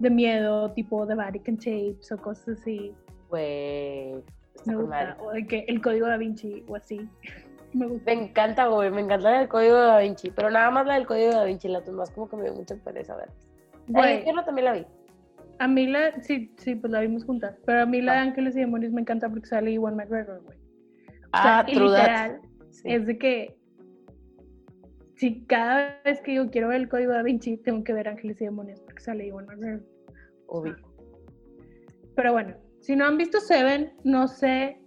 de miedo, tipo The Vatican Tapes o cosas así. güey. Me gusta. O de que el código da Vinci o así. [LAUGHS] Me gusta. Me encanta, güey, me encanta la del código de Da Vinci, pero nada más la del código de Da Vinci, las demás como que me dio mucha pereza ver. La Güey, infierno también la vi. A mí la, sí, sí, pues la vimos juntas, pero a mí la de Ah. Ángeles y Demonios me encanta porque sale Iwan McGregor, güey. O Ah, sea, y true that. literal, Sí. es de que si cada vez que yo quiero ver el código da Vinci, tengo que ver Ángeles y Demonios porque sale Iwan McGregor. Ubi. Pero bueno, si no han visto Seven, no sé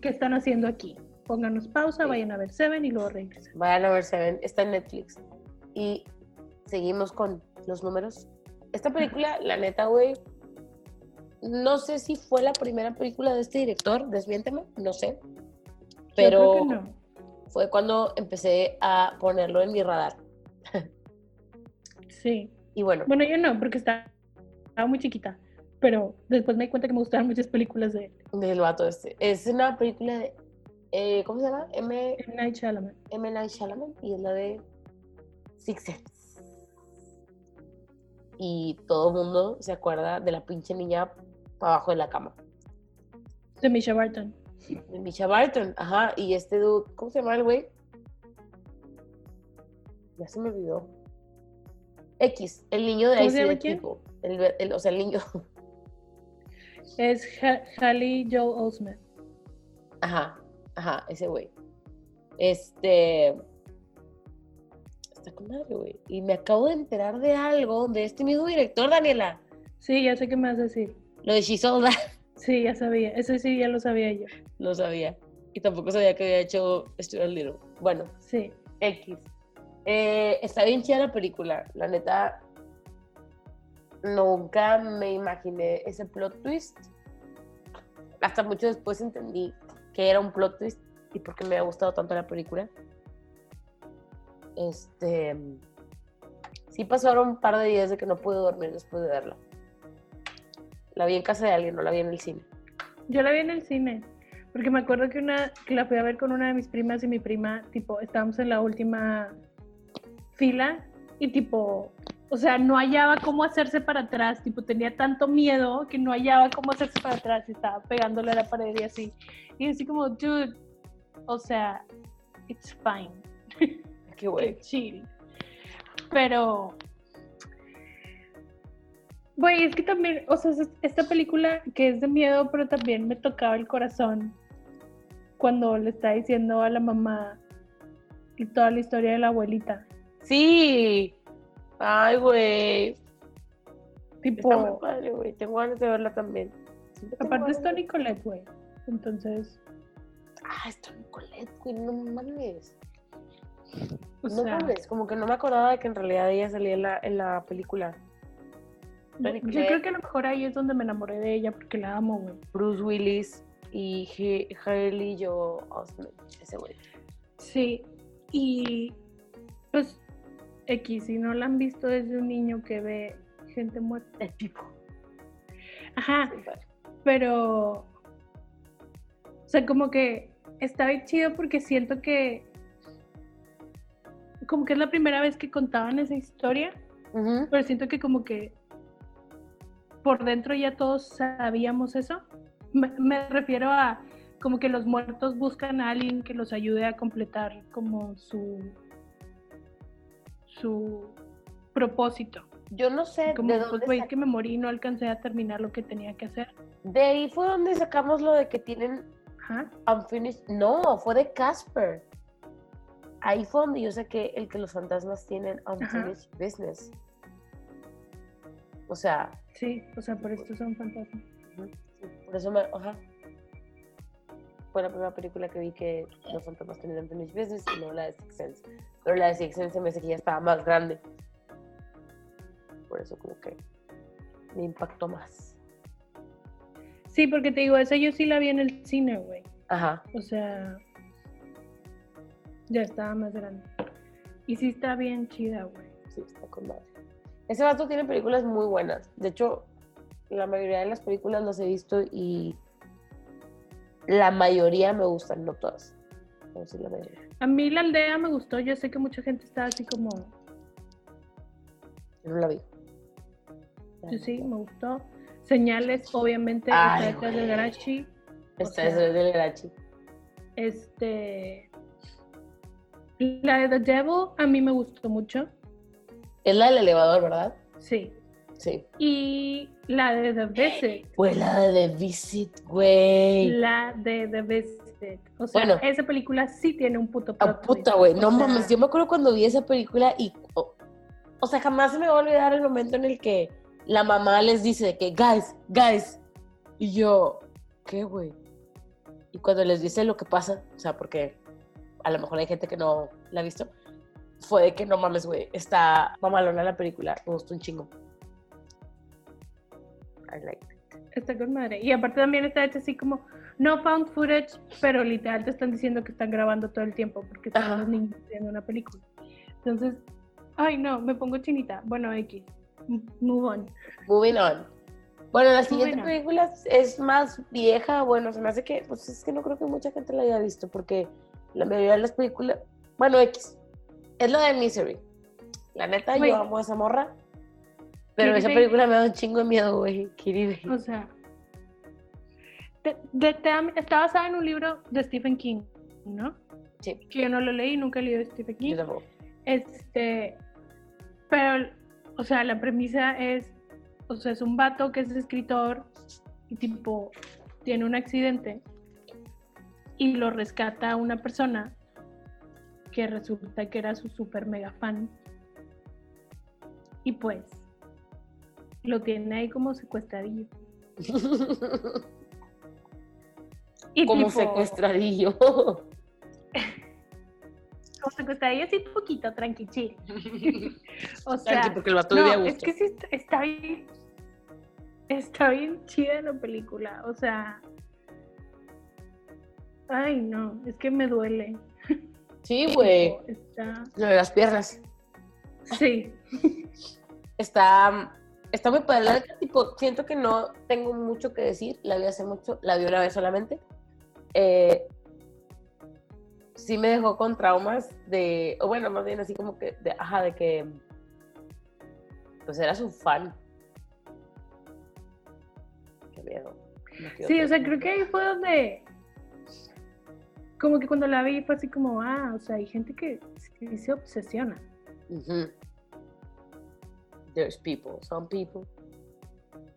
qué están haciendo aquí. Pónganos pausa, Sí. vayan a ver Seven y luego regresan. Vayan a ver Seven, está en Netflix. Y seguimos con los números. Esta película, la neta, güey, no sé si fue la primera película de este director, desmiénteme, no sé. Pero no. fue cuando empecé a ponerlo en mi radar. [LAUGHS] Sí. Y bueno, Bueno, yo no, porque estaba muy chiquita. Pero después me di cuenta que me gustaban muchas películas de del vato este. Es una película de. eh, ¿Cómo se llama? M. M. Night Shyamalan. M. Night Shyamalan y es la de Six Sense. Y todo el mundo se acuerda de la pinche niña para abajo de la cama. De Misha Barton. De Misha Barton, ajá. Y este dude, ¿cómo se llama el güey? Ya se me olvidó. X, el niño de ¿Cómo Ice? People. El, el- o sea, el niño. [LAUGHS] Es Ha- Hallie Joel Osment. Ajá, ajá, ese güey. Este. Está con madre, güey. Y me acabo de enterar de algo de este mismo director, Daniela. Sí, ya sé qué me vas a decir. Lo de. [LAUGHS] Sí, ya sabía. Eso sí, ya lo sabía yo. Lo sabía. Y tampoco sabía que había hecho Stuart Little. Bueno, Sí. X. Eh, está bien chida la película. La neta, nunca me imaginé ese plot twist. Hasta mucho después entendí que era un plot twist y por qué me ha gustado tanto la película. Este. Sí pasaron un par de días de que no pude dormir después de verla. La vi en casa de alguien, no la vi en el cine. Yo la vi en el cine. Porque me acuerdo que una que la fui a ver con una de mis primas y mi prima, tipo, estábamos en la última fila y tipo, o sea, no hallaba cómo hacerse para atrás, tipo, tenía tanto miedo que no hallaba cómo hacerse para atrás y estaba pegándole a la pared y así. Y así como, dude, o sea, it's fine. [LAUGHS] Qué güey. Chill. Pero. Güey, es que también, o sea, es- esta película que es de miedo, pero también me tocaba el corazón cuando le está diciendo a la mamá y toda la historia de la abuelita. Sí. Ay, güey. Tipo, Está muy padre, güey. Tengo ganas de verla también. Siempre aparte es Tony Colette, güey. Entonces, Ah, es Toni Collette, güey. No mames. o no sea, mames. Como que no me acordaba de que en realidad ella salía en la, en la película. Yo creo que a lo mejor ahí es donde me enamoré de ella porque la amo, güey. Bruce Willis y Haley Joel Osment. Ese güey. Sí, y pues X, si no la han visto desde un niño que ve gente muerta. El Pipo. Ajá, pero, o sea, como que está bien chido porque siento que, como que es la primera vez que contaban esa historia, pero siento que como que por dentro ya todos sabíamos eso. Me, me refiero a como que los muertos buscan a alguien que los ayude a completar como su su propósito. Yo no sé Como de pues dónde güey, sa- es que me morí y no alcancé a terminar lo que tenía que hacer. De ahí fue donde sacamos lo de que tienen Ajá. Unfinished. No, fue de Casper. Ahí fue donde yo sé que el que los fantasmas tienen Unfinished Business. O sea, Sí, o sea, por esto son fantasmas. sí, por eso me. Ajá. Fue la primera película que vi que los fantasmas tenían Unfinished Business y no la de Sixth Sense. Pero la de Sixth Sense se me hace que ya estaba más grande. Por eso, como que me impactó más. Sí, porque te digo, esa yo sí la vi en el cine, güey. Ajá. O sea, ya estaba más grande. Y sí está bien chida, güey. Sí, está con madre. Ese vato tiene películas muy buenas. De hecho, la mayoría de las películas las he visto y la mayoría me gustan, no todas. Pero sí, la mayoría. A mí la aldea me gustó, yo sé que mucha gente está así como, Yo no la vi. yo sí, me gustó. Señales, obviamente, Ay, está detrás del. Garachi. o Esta sea- es del Garachi. Este. La de The Devil a mí me gustó mucho. Es la del elevador, ¿verdad? Sí. Sí. Y la de The Visit. Pues la de The Visit, güey. La de The Visit. O sea, Bueno. esa película sí tiene un puto Ah, plot puta, twist. güey. O No mames. Yo me acuerdo cuando vi esa película y. O, o sea, jamás se me va a olvidar el momento en el que la mamá les dice que, guys, guys. Y yo, ¿qué, güey? Y cuando les dice lo que pasa, o sea, porque a lo mejor hay gente que no la ha visto, fue de que no mames, güey. Está mamalona la película. Me gustó un chingo. I like it. Está con madre. Y aparte también está hecha así como, no found footage, pero literal te están diciendo que están grabando todo el tiempo porque están Ajá. los niños viendo una película. Entonces, Ay, no, me pongo chinita. Bueno, X. Move on. Moving on. Bueno, la siguiente on. película es más vieja. Bueno, se me hace que, pues es que no creo que mucha gente la haya visto porque la mayoría de las películas, bueno, X, es la de Misery. La neta, Güey. yo amo a esa morra. Pero esa película me da un chingo de miedo, güey. O sea, de- de- de- está basada en un libro de Stephen King, ¿no? Sí, Que yo no lo leí, nunca he leído de Stephen King. yo tampoco. Este, pero, o sea, la premisa es, o sea, es un vato que es escritor y tipo tiene un accidente y lo rescata una persona que resulta que era su super mega fan y pues lo tiene ahí como secuestradillo. [LAUGHS] Y Como tipo, secuestradillo. [LAUGHS] Como secuestradillo así poquito, tranqui, chill. [LAUGHS] O sea, Tranqui, porque el vato no, es que sí está, bien. Está bien chida la película. O sea. Ay, no, es que me duele. Sí, güey. Está. Lo de las piernas. Sí. Está, está muy padre. Tipo, siento que no tengo mucho que decir. La vi hace mucho, la vi una vez solamente. Eh, sí me dejó con traumas de, o bueno, más bien así como que, de, ajá, de que, pues era su fan. Qué miedo. Sí, o sea, creo que ahí fue donde. Como que cuando la vi fue así como, ah, o sea, hay gente que sí se obsesiona. Ujú. There's people, some people.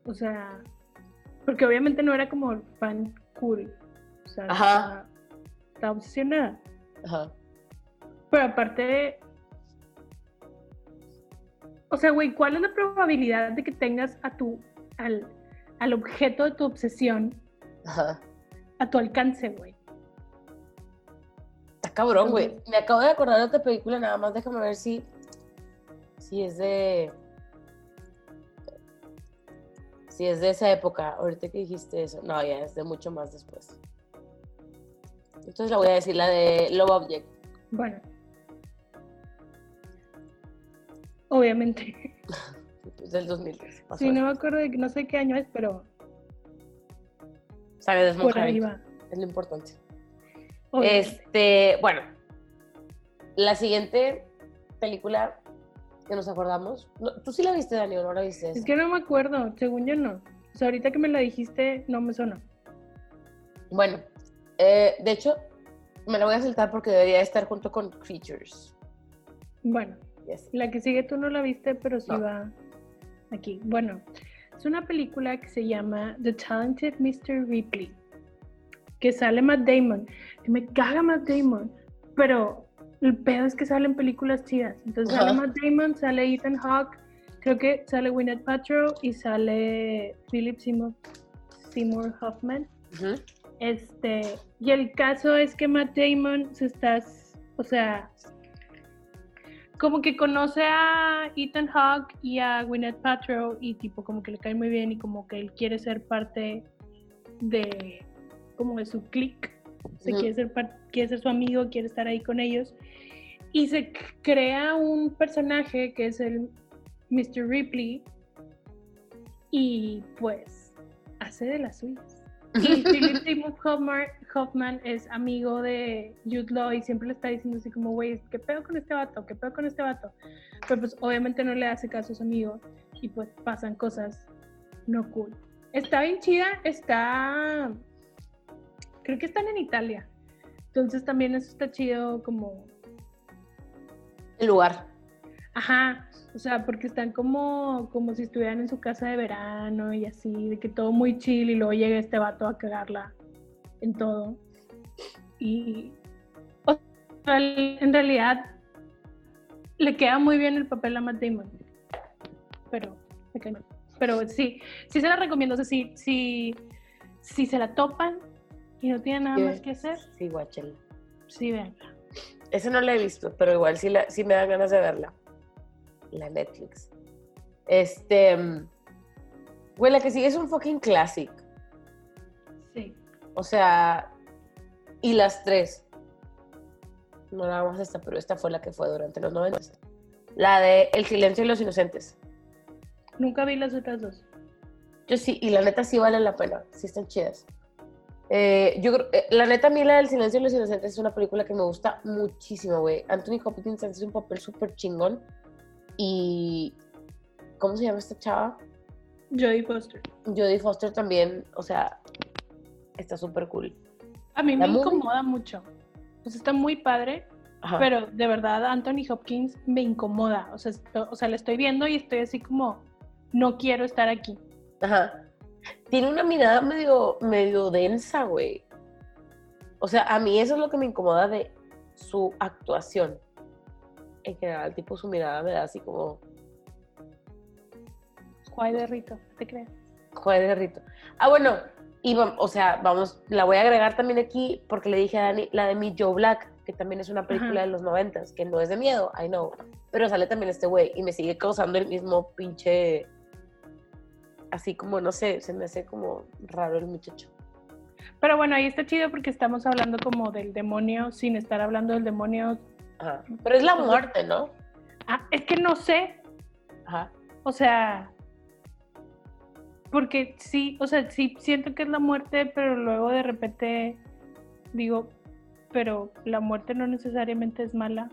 O sea, porque obviamente no era como fan cool. O sea, Ajá. estaba, obsesionada. Ajá. Pero aparte, o sea, güey, ¿cuál es la probabilidad de que tengas a tu, al, al objeto de tu obsesión Ajá. a tu alcance, güey? Está cabrón, güey. Me acabo de acordar de otra película, nada más déjame ver si, si es de... Si es de esa época, ahorita que dijiste eso. No, ya es de mucho más después. Entonces la voy a decir, la de Love Object. Bueno. Obviamente. [LAUGHS] Es del 2003. pasó Sí, no me acuerdo de no sé qué año es, pero Harrington, va. Es lo importante. Obviamente. Este, bueno. La siguiente película que nos acordamos. no, Tú sí la viste, Dani, o no la viste. Es esa? que no me acuerdo, según yo no. O sea, ahorita que me la dijiste, no me sonó. Bueno, eh, de hecho, me la voy a saltar porque debería estar junto con Creatures. Bueno, Yes. la que sigue tú no la viste, pero sí No. va aquí. Bueno, es una película que se llama The Talented Mr. Ripley, que sale Matt Damon. Que me caga Matt Damon, pero el pedo es que salen películas chidas. Entonces sale. Matt Damon, sale Ethan Hawke, creo que sale Gwyneth Paltrow y sale Philip Seymour, Seymour Hoffman. Este, y el caso es que Matt Damon se está, o sea, como que conoce a Ethan Hawke y a Gwyneth Paltrow y tipo como que le cae muy bien y como que él quiere ser parte de como de su clique, se Ujú. quiere ser quiere ser su amigo, quiere estar ahí con ellos y se crea un personaje que es el Mr. Ripley y pues hace de las suyas. Y [LAUGHS] Philip Seymour Hoffman, Hoffman es amigo de Jude Law y siempre le está diciendo así como, güey, ¿qué pedo con este vato? ¿Qué pedo con este vato? Pero pues obviamente no le hace caso a su amigo y pues pasan cosas no cool. Está bien chida, está... Creo que están en Italia. Entonces también eso está chido como... El lugar. Ajá, o sea, porque están como, como si estuvieran en su casa de verano y así, de que todo muy chill y luego llega este vato a cagarla en todo. Y o sea, en realidad le queda muy bien el papel a Matt Damon. Pero, pero sí, sí se la recomiendo. O sea, si, si, si se la topan y no tienen nada más que hacer, Sí, guáchela. sí, vean. Esa no la he visto, pero igual sí, la, sí me dan ganas de verla. La Netflix. Este. mm, Güey, la que sigue es un fucking classic. Sí. O sea, y las tres. No nada más esta, pero esta fue la que fue durante los 90. La de El silencio de los inocentes. Nunca vi las otras dos. Yo sí, y la neta sí vale la pena, sí están chidas. Eh, yo eh, la neta, a mí la del silencio de los inocentes es una película que me gusta muchísimo, güey. Anthony Hopkins hace un papel súper chingón. Y. ¿Cómo se llama esta chava? Jodie Foster. Jodie Foster también, o sea, está súper cool. A mí La me movie. incomoda mucho. Pues está muy padre, Ajá. pero de verdad Anthony Hopkins me incomoda. O sea, esto- o sea, le estoy viendo y estoy así como, no quiero estar aquí. Ajá. Tiene una mirada medio, medio densa, güey. O sea, a mí eso es lo que me incomoda de su actuación. En general, tipo, su mirada me da así como, Juay de Rito, ¿no ¿te crees? joder, de rito. Ah, bueno, y o sea, vamos, la voy a agregar también aquí porque le dije a Dani, la de Mi Joe Black, que también es una película Ajá. de los noventas, que no es de miedo, I know, pero sale también este güey y me sigue causando el mismo pinche, así como, no sé, se me hace como raro el muchacho. Pero bueno, ahí está chido porque estamos hablando como del demonio sin estar hablando del demonio. Ajá. Pero es la muerte, ¿no? Ah, es que no sé, Ajá. o sea, porque sí, o sea, sí siento que es la muerte, pero luego de repente digo, pero la muerte no necesariamente es mala.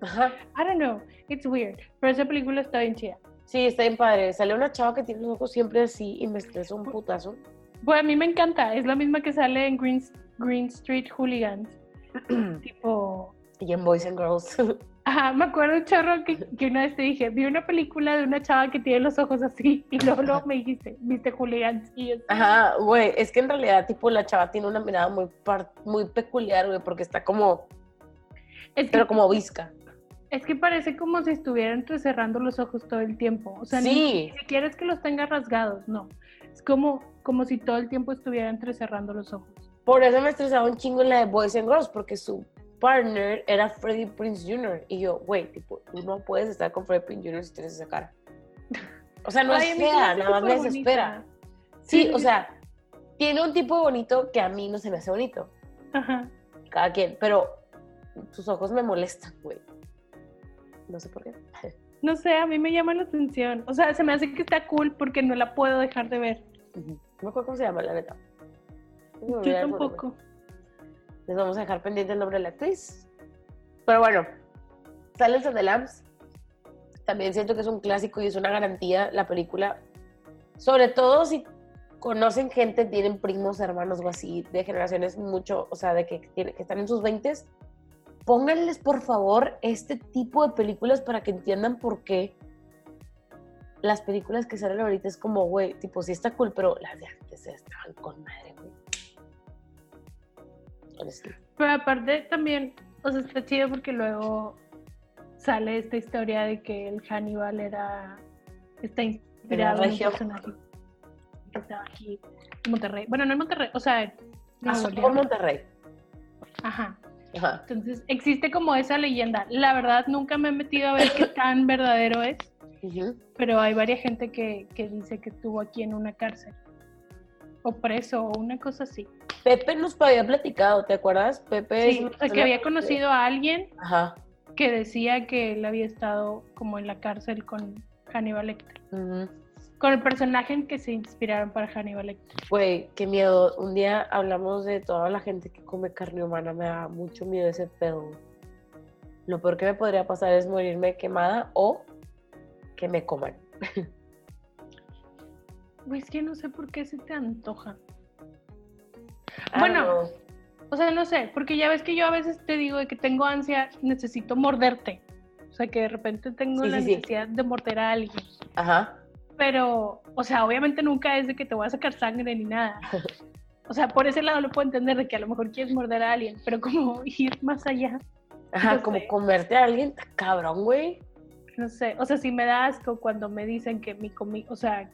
Ajá. I don't know, it's weird. Pero esa película está bien chida. Sí, está bien padre. Sale una chava que tiene los ojos siempre así y me estresa un putazo. Pues a mí me encanta, es la misma que sale en Green, Green Street Hooligans. [CLEARS THROAT] tipo, y en Boys and Girls. [LAUGHS] ajá, me acuerdo un chorro que, que una vez te dije, vi una película de una chava que tiene los ojos así y luego, luego me dijiste, viste Hooligans y yo, Ajá, güey, es que en realidad, tipo, la chava tiene una mirada muy, par- muy peculiar, güey, porque está como, es que, pero como visca. Es que parece como si estuviera entrecerrando los ojos todo el tiempo. O sea, ni- Sí. ni siquiera es que los tenga rasgados, no. Es como, como si todo el tiempo estuviera entrecerrando los ojos. Por eso me estresaba un chingo en la de Boys and Girls, porque su partner era Freddie Prince Jr. Y yo, güey, tipo, tú no puedes estar con Freddie Prince Jr. si tienes esa cara. O sea, no Ay, es fea, nada más me desespera. Sí, Sí, o sea, tiene un tipo bonito que a mí no se me hace bonito. Ajá. Cada quien, pero sus ojos me molestan, güey. No sé por qué. [LAUGHS] No sé, a mí me llama la atención. O sea, se me hace que está cool porque no la puedo dejar de ver. No me acuerdo cómo se llama, la neta. Yo tampoco. Les vamos a dejar pendiente el nombre de la actriz. Pero bueno, Silence of the Lambs. También siento que es un clásico y es una garantía la película. Sobre todo si conocen gente, tienen primos, hermanos o así, de generaciones mucho, o sea, de que, que están en sus 20 pónganles por favor este tipo de películas para que entiendan por qué las películas que salen ahorita es como, güey, tipo, sí está cool, pero las de antes estaban con madre, güey. Pero aparte también, o sea, está chido porque luego sale esta historia de que el Hannibal era, está inspirado en un personaje que estaba aquí en Monterrey. Bueno, no en Monterrey, o sea, Pasó León. por Monterrey. Ajá. Ajá. Entonces, existe como esa leyenda. La verdad, nunca me he metido a ver qué [LAUGHS] tan verdadero es, pero hay varias gente que, que dice que estuvo aquí en una cárcel. O preso, o una cosa así. Pepe nos había platicado, ¿te acuerdas? Pepe. Sí, que había conocido a alguien Ajá. que decía que él había estado como en la cárcel con Hannibal Lecter. Ujú. Con el personaje en que se inspiraron para Hannibal Lecter. Güey, qué miedo. Un día hablamos de toda la gente que come carne humana. Me da mucho miedo ese pedo. Lo peor que me podría pasar es morirme quemada o que me coman. Pues es que no sé por qué se te antoja. I Bueno, know. O sea, no sé, porque ya ves que yo a veces te digo de que tengo ansia, necesito morderte. O sea, que de repente tengo Sí, la sí, sí. necesidad de morder a alguien. Ajá. Pero, o sea, obviamente nunca es de que te voy a sacar sangre ni nada. O sea, por ese lado lo puedo entender de que a lo mejor quieres morder a alguien, pero como [LAUGHS] ir más allá, Ajá, No como sé. comerte a alguien, cabrón, güey. no sé. O sea, sí me da asco cuando me dicen que mi comida, o sea,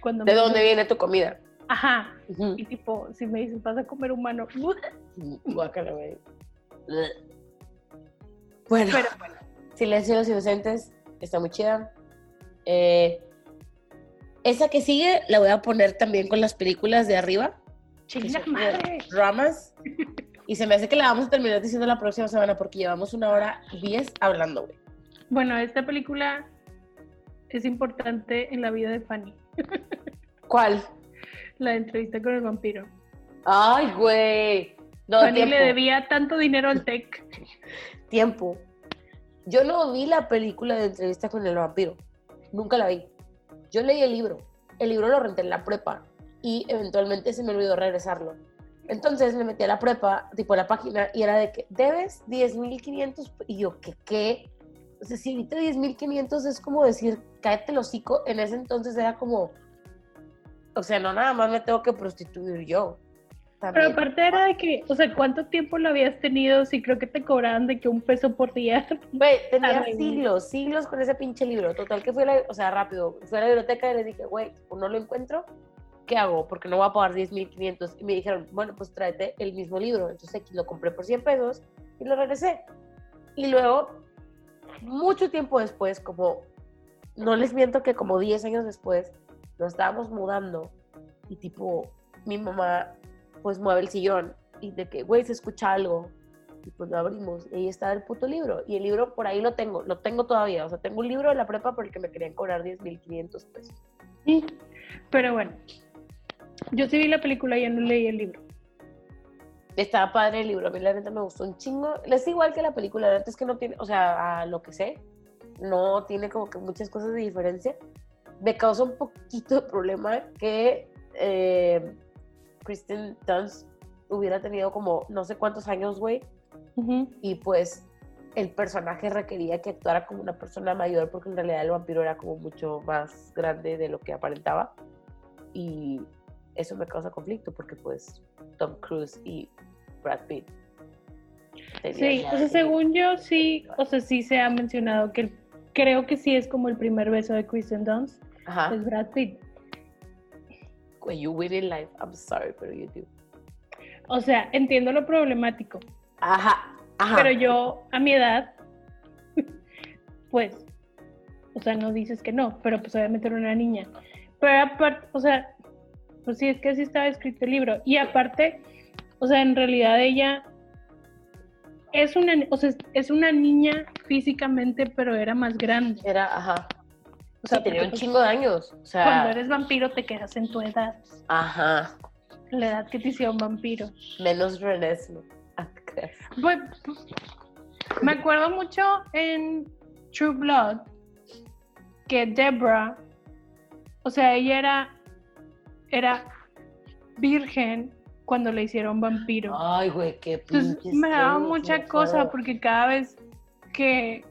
cuando ¿De me dónde viene tu comida? Ajá. Y tipo, si me dicen, vas a comer humano, [LAUGHS] Guácala, güey. Bueno, bueno. Silencio de los Inocentes está muy chida. Eh, esa que sigue la voy a poner también con las películas de arriba. que ¡Chinga son de madre! Ramas. Y se me hace que la vamos a terminar diciendo la próxima semana porque llevamos una hora diez hablando, güey. Bueno, esta película es importante en la vida de Fanny. [LAUGHS] ¿Cuál? La entrevista con el vampiro. Ay, güey. No, Fanny tiempo. le debía tanto dinero al TEC. Tiempo. Yo no vi la película de entrevista con el vampiro. Nunca la vi. Yo leí el libro. El libro lo renté en la prepa y eventualmente se me olvidó regresarlo. Entonces me metí a la prepa, tipo a la página, y era de que debes 10.500. Y yo, ¿qué qué? O sea, si ahorita 10.500 es como decir, cáete el hocico, en ese entonces era como, o sea, no nada más me tengo que prostituir yo. Pero También. aparte era de que, o sea, ¿cuánto tiempo lo habías tenido? Si creo que te cobraban de que un peso por día. [LAUGHS] Güey, tenía siglos, siglos con ese pinche libro. Total que fui a la, o sea, rápido, fui a la biblioteca y les dije, güey, no lo encuentro, ¿qué hago? Porque no voy a pagar 10.500. Y me dijeron, bueno, pues tráete el mismo libro. Entonces aquí lo compré por 100 pesos y lo regresé. Y luego, mucho tiempo después, como, no les miento que como 10 años después, nos estábamos mudando y tipo, mi mamá pues mueve el sillón y de que, güey, se escucha algo. Y pues lo abrimos y ahí está el puto libro. Y el libro por ahí lo tengo, lo tengo todavía. O sea, tengo un libro de la prepa por el que me querían cobrar 10.500 pesos. Sí. Pero bueno, yo sí vi la película y ya no leí el libro. Estaba padre el libro, a mí la neta me gustó un chingo. Es igual que la película, la neta es que no tiene, o sea, a lo que sé, no tiene como que muchas cosas de diferencia. Me causa un poquito de problema que eh, Kristen Dunst hubiera tenido como no sé cuántos años, güey, y pues el personaje requería que actuara como una persona mayor porque en realidad el vampiro era como mucho más grande de lo que aparentaba y eso me causa conflicto porque pues Tom Cruise y Brad Pitt Sí, o sea, según yo sí, o sea, sí se ha mencionado que creo que sí es como el primer beso de Kristen Dunst, Ajá. es Brad Pitt. When you win in life, I'm sorry, pero you do. O sea, entiendo lo problemático, Ajá, ajá. pero yo a mi edad, [LAUGHS] pues, o sea, no dices que no, pero pues obviamente era una niña. Pero aparte, o sea, pues sí, es que así estaba escrito el libro. Y aparte, o sea, en realidad ella es una, o sea, es una niña físicamente, pero era más grande. Era, ajá. O sea, sí, tenía un pues, chingo de años. O sea, Cuando eres vampiro te quedas en tu edad, ajá. la edad que te hicieron vampiro. Menos René Snow. Ah. Bueno, me acuerdo mucho en True Blood que Deborah, o sea, ella era, era virgen cuando le hicieron vampiro. Ay, güey, qué Entonces me daba mucha cosa porque cada vez que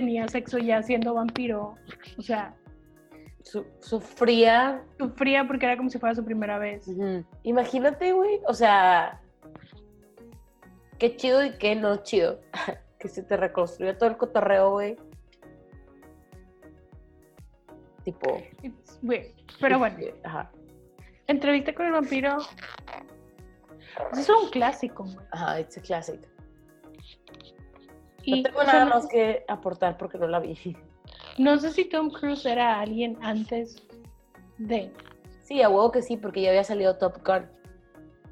tenía sexo ya siendo vampiro, o sea, Su- sufría. sufría porque era como si fuera su primera vez. Imagínate, güey. O sea, qué chido y qué no chido. [LAUGHS] que se te reconstruya todo el cotorreo, güey. Tipo. Weird. Pero bueno, Ajá, entrevista con el vampiro. es un clásico, güey. ajá, it's a classic. Y, no tengo o sea, nada más que aportar porque no la vi. No sé si Tom Cruise era alguien antes de. Sí, a huevo que sí, porque ya había salido Top Gun.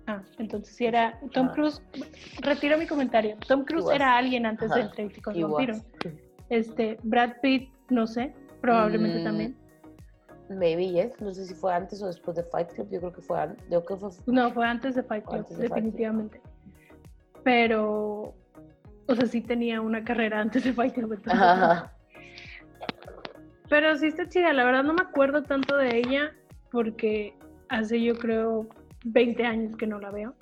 Ah, entonces si era Tom Ajá. Cruise. Retiro mi comentario. Tom Cruise era alguien antes de Ajá. entrevista con vampiro. Este, Brad Pitt, no sé, probablemente Mm, también. Maybe yes. No sé si fue antes o después de Fight Club. Yo creo que fue antes. Yo creo que fue. No, fue antes de Fight Club, Antes de Fight Club. definitivamente. Pero, o sea, sí tenía una carrera antes de Fight Club. Ajá. Pero sí está chida, la verdad no me acuerdo tanto de ella porque hace yo creo 20 años que no la veo.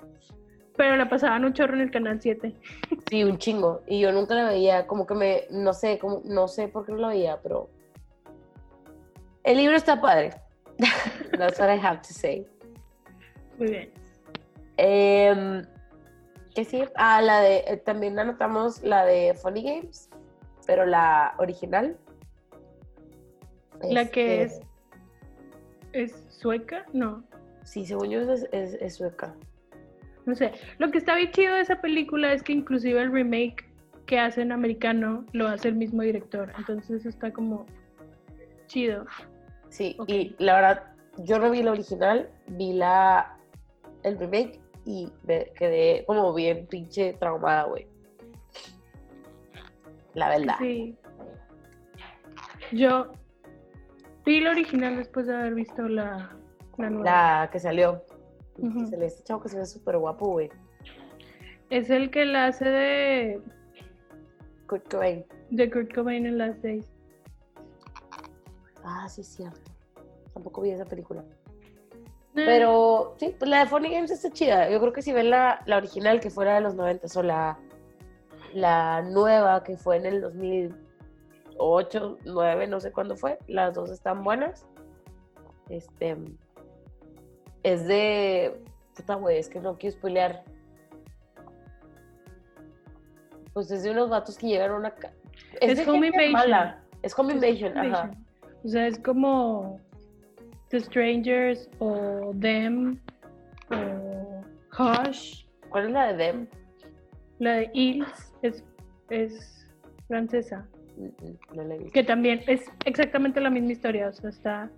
Pero la pasaban un chorro en el canal 7. [LAUGHS] Sí, un chingo. Y yo nunca la veía, como que me, no sé, como, no sé por qué no la veía, pero el libro está padre. [LAUGHS] That's what I have to say. Muy bien. Em, ¿Qué sí? Ah, la de, eh, también anotamos la de Funny Games, pero la original. La que Este, es. ¿Es sueca? No. Sí, según yo es, es- es sueca. No sé. Lo que está bien chido de esa película es que inclusive el remake que hacen americano lo hace el mismo director. Entonces está como chido. Sí, y la verdad, yo no vi la original, vi la, el remake y me quedé como bien pinche traumada, güey. La verdad. Sí. Yo vi la original después de haber visto la, la nueva. La que salió. Se le este chavo que se ve súper guapo, güey. Es el que la hace de, Kurt Cobain. de Kurt Cobain en las seis. Ah, sí, cierto. Tampoco vi esa película. Pero sí, pues la de Funny Games está chida. Yo creo que si ven la, la original que fuera de los 90 o la, la nueva que fue en el 2008, 9, no sé cuándo fue, las dos están buenas. Este es de puta güey, es que no quiero spoilear. Pues es de unos vatos que llegan a una ca- Es de Home Invasion. mala. Es Home es Invasion, ajá. Invasion. O sea, es como The Strangers o Them o Hush. ¿Cuál es la de Them? La de Hills es, es francesa. No la he visto. Que también es exactamente la misma historia. O sea, está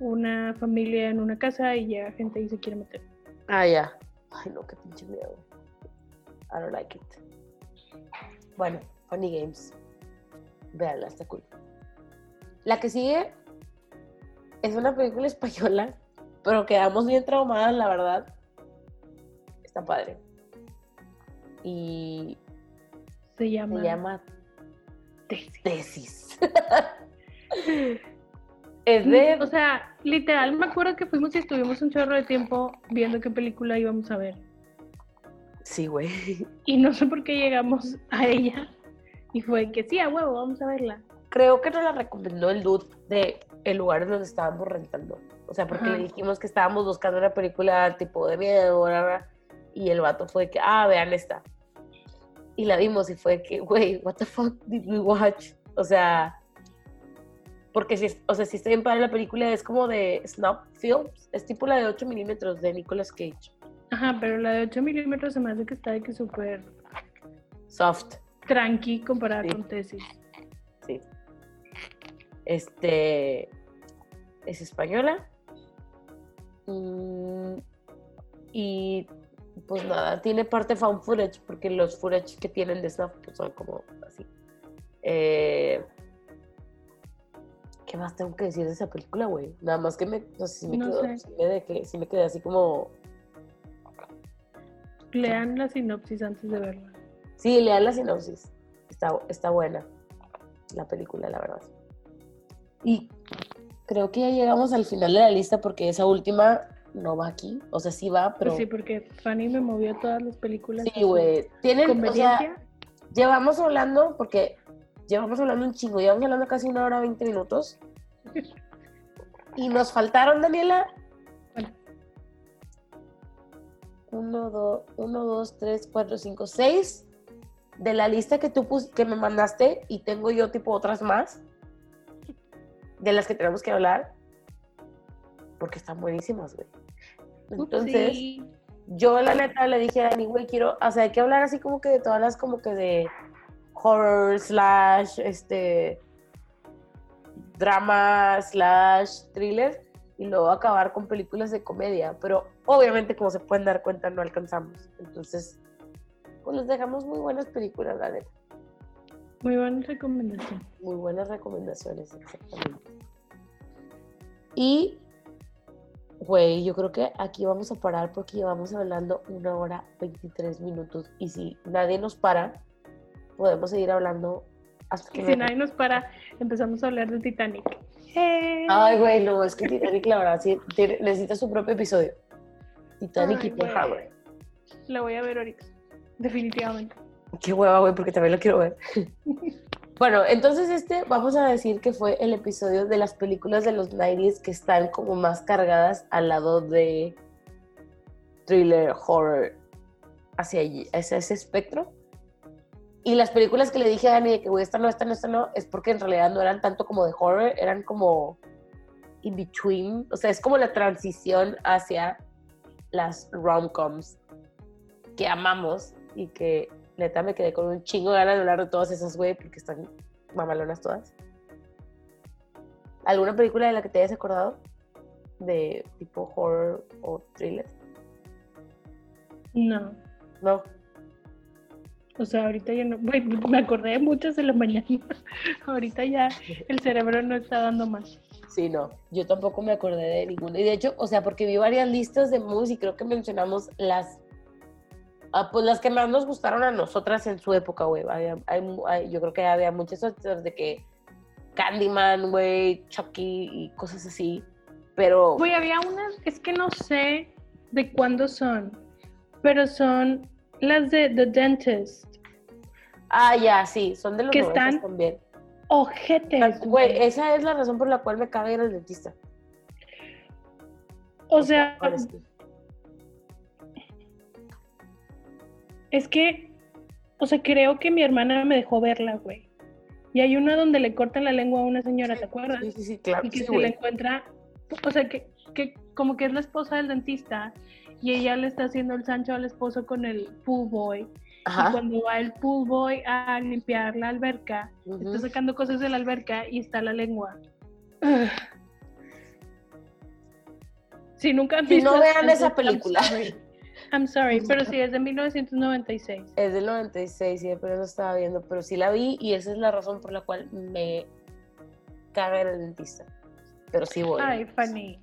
una familia en una casa y llega gente y se quiere meter. Ah, ya. Ay, no, qué pinche miedo. I don't like it. Bueno, Funny Games. Véanla, está cool. La que sigue es una película [LAUGHS] española, pero quedamos bien traumadas, la verdad. Está padre. Y Se llama, se llama Tesis. Tesis. [LAUGHS] es de. O sea, literal, me acuerdo que fuimos y estuvimos un chorro de tiempo viendo qué película íbamos a ver. Sí, güey. Y no sé por qué llegamos a ella. Y fue que sí, a huevo, vamos a verla. creo que nos la recomendó el dude de el lugar en donde estábamos rentando. O sea, porque Ajá. le dijimos que estábamos buscando una película tipo de miedo, bla, bla, y el vato fue que, ah, vean esta. Y la vimos y fue que, güey, what the fuck did we watch? O sea, porque si, o sea, si está bien padre la película, es como de Snap Films, es tipo la de 8 milímetros de Nicolas Cage. Ajá, pero la de 8 milímetros se me hace que está de que súper Soft, tranqui comparada Sí. con tesis. sí. Este, es española. Mm, y pues nada, tiene parte found footage, porque los footage que tienen de Snap pues, son como así. Eh, ¿Qué más tengo que decir de esa película, güey? Nada más que me, no sé si me, No quedo- sé. sí me de que- sí me quedé así como... Lean la sinopsis antes de verla. Sí, lean la sinopsis. Está, está buena la película, la verdad. Y creo que ya llegamos al final de la lista porque esa última no va aquí. O sea, sí va, pero... Pues sí, porque Fanny me movió todas las películas. Sí, güey. Tienen, o sea, llevamos hablando, porque llevamos hablando un chingo, llevamos hablando casi una hora, 20 minutos. Y nos faltaron, Daniela. Bueno. Uno, dos, uno, dos, tres, cuatro, cinco, seis. De la lista que tú pus- que me mandaste, y tengo yo tipo otras más, de las que tenemos que hablar, porque están buenísimas, güey. Entonces, yo la neta le dije a Dani, güey, quiero, o sea, hay que hablar así como que de todas las, como que de horror, slash, este, drama, slash, thriller, y luego acabar con películas de comedia, pero obviamente como se pueden dar cuenta no alcanzamos, entonces, pues les dejamos muy buenas películas, la neta, Muy buena recomendación. muy buenas recomendaciones, exactamente. Y, güey, yo creo que aquí vamos a parar porque llevamos hablando una hora 23 minutos y si nadie nos para, podemos seguir hablando hasta que... Y si nadie nos para, empezamos a hablar de Titanic. ¡Eh! Ay, güey, no, es que Titanic, la verdad, sí, tiene- necesita su propio episodio. Titanic y Ay, Pearl güey. Harbor. La voy a ver ahorita. Definitivamente. Qué hueva, güey, porque también lo quiero ver. [LAUGHS] bueno, entonces este, vamos a decir que fue el episodio de las películas de los 90s que están como más cargadas al lado de thriller, horror, hacia allí, hacia ese espectro. Y las películas que le dije a Dani de que, güey, esta no, esta no, esta no, es porque en realidad no eran tanto como de horror, eran como in between. O sea, es como la transición hacia las rom-coms que amamos y que neta me quedé con un chingo de ganas de hablar de todas esas, güey, porque están mamalonas todas. ¿Alguna película de la que te hayas acordado? De tipo horror o thriller. No. No. O sea, ahorita ya no, güey, me acordé de muchas de la mañana. [LAUGHS] ahorita ya el cerebro no está dando más. Sí, no, yo tampoco me acordé de ninguna. Y de hecho, o sea, porque vi varias listas de movies y creo que mencionamos las, ah, pues las que más nos gustaron a nosotras en su época, güey. Había- hay- hay- yo creo que había muchas otras de que Candyman, güey, Chucky y cosas así. Pero, Güey, había unas, es que no sé de cuándo son, pero son las de The Dentist. ah, ya, sí, son de los que 90 están- también. Ojetes. Güey, esa es la razón por la cual me caga ir al dentista. O sea. Es que, o sea, creo que mi hermana me dejó verla, güey. Y hay una donde le cortan la lengua a una señora, ¿te acuerdas? Sí, sí, sí, claro. y que sí, se le güey. encuentra, o sea, que, que como que es la esposa del dentista y ella le está haciendo el Sancho al esposo con el pool boy. Y Ajá. cuando va el pool boy a limpiar la alberca, está sacando cosas de la alberca y está la lengua. Si nunca han Si visto no vean esa película. I'm sorry, pero sí, es de 1996. Es del 96, sí, pero no estaba viendo, pero sí la vi y esa es la razón por la cual me caga al dentista. Pero sí voy. Ay, Fanny.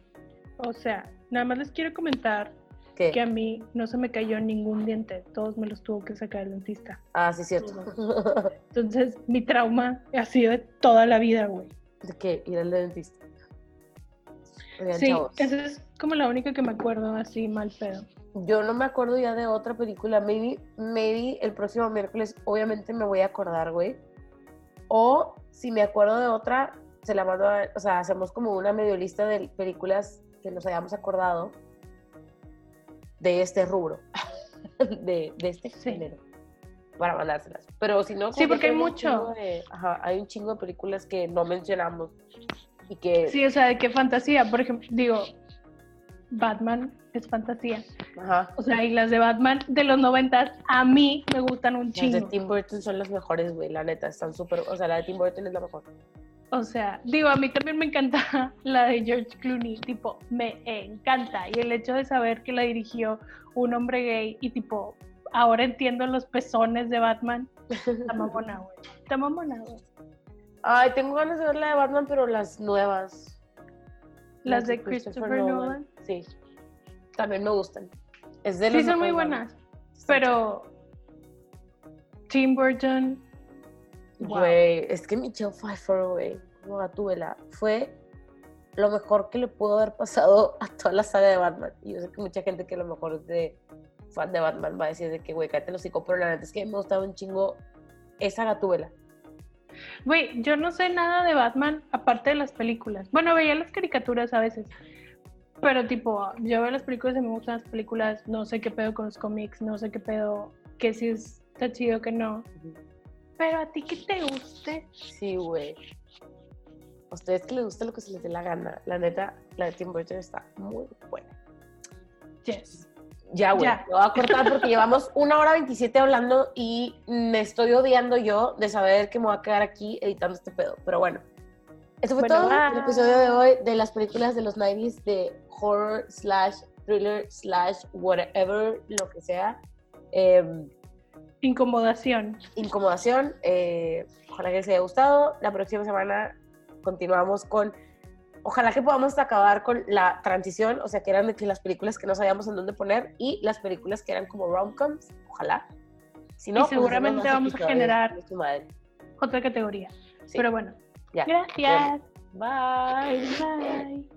O sea, nada más les quiero comentar ¿Qué? que a mí no se me cayó ningún diente, todos me los tuvo que sacar el dentista. Ah, sí, cierto. Entonces, mi trauma ha sido de toda la vida, güey. ¿De qué? Ir al dentista. Oigan, Sí, chavos, esa es como la única que me acuerdo así mal pedo. Yo no me acuerdo ya de otra película. Maybe, maybe el próximo miércoles, obviamente me voy a acordar, güey. O si me acuerdo de otra, se la mando a, o sea, hacemos como una medio lista de películas que nos hayamos acordado de este rubro, [LAUGHS] de, de este género, para mandárselas. Pero si no, Sí, porque hay mucho. de- ajá, hay un chingo de películas que no mencionamos y que, Sí, o sea, de qué fantasía. Por ejemplo, digo, Batman es fantasía. ajá, O sea, y las de Batman de los noventas a mí me gustan un las de chingo. Tim Burton son las mejores, güey, la neta, están súper, o sea, la de Tim Burton es la mejor. O sea, digo, a mí también me encanta [LAUGHS] la de George Clooney, tipo, me encanta. Y el hecho de saber que la dirigió un hombre gay y tipo, ahora entiendo los pezones de Batman, está [LAUGHS] mamona, güey. Está mamona, güey. Ay, tengo ganas de ver la de Batman, pero las nuevas. Las de Christopher Nolan. Sí. También me gustan. Es de Sí, son muy buenas. Pero Tim Burton, wow. Güey, es que Michelle Pfeiffer, güey, como Gatúbela, fue lo mejor que le pudo haber pasado a toda la saga de Batman. Y yo sé que mucha gente que a lo mejor es de fan de Batman va a decir de que, güey, cállate los hocico, pero la neta es que me gustaba un chingo esa Gatúbela. Güey, yo no sé nada de Batman aparte de las películas. Bueno, veía las caricaturas a veces. Pero tipo, yo veo las películas y me gustan las películas, no sé qué pedo con los cómics, no sé qué pedo, que si está chido, que no. Pero a ti que te guste. Sí, güey. A ustedes que les gusta lo que se les dé la gana. La neta, la de Tim Burton está muy buena. Yes. Ya, güey. Me voy a cortar porque llevamos una hora 27 hablando y me estoy odiando yo de saber que me voy a quedar aquí editando este pedo. Pero bueno. Eso fue Bueno, todo el bye. episodio de hoy de las películas de los 90s de horror slash thriller slash whatever, lo que sea. Eh, Incomodación. incomodación. eh, ojalá que les haya gustado. La próxima semana continuamos con. Ojalá que podamos acabar con la transición, o sea, que eran de que las películas que no sabíamos en dónde poner y las películas que eran como rom-coms. Ojalá. Si no, Y pues, seguramente vamos a generar-. Otra categoría. Sí. Pero bueno. Ya. Gracias. Bye. Bye.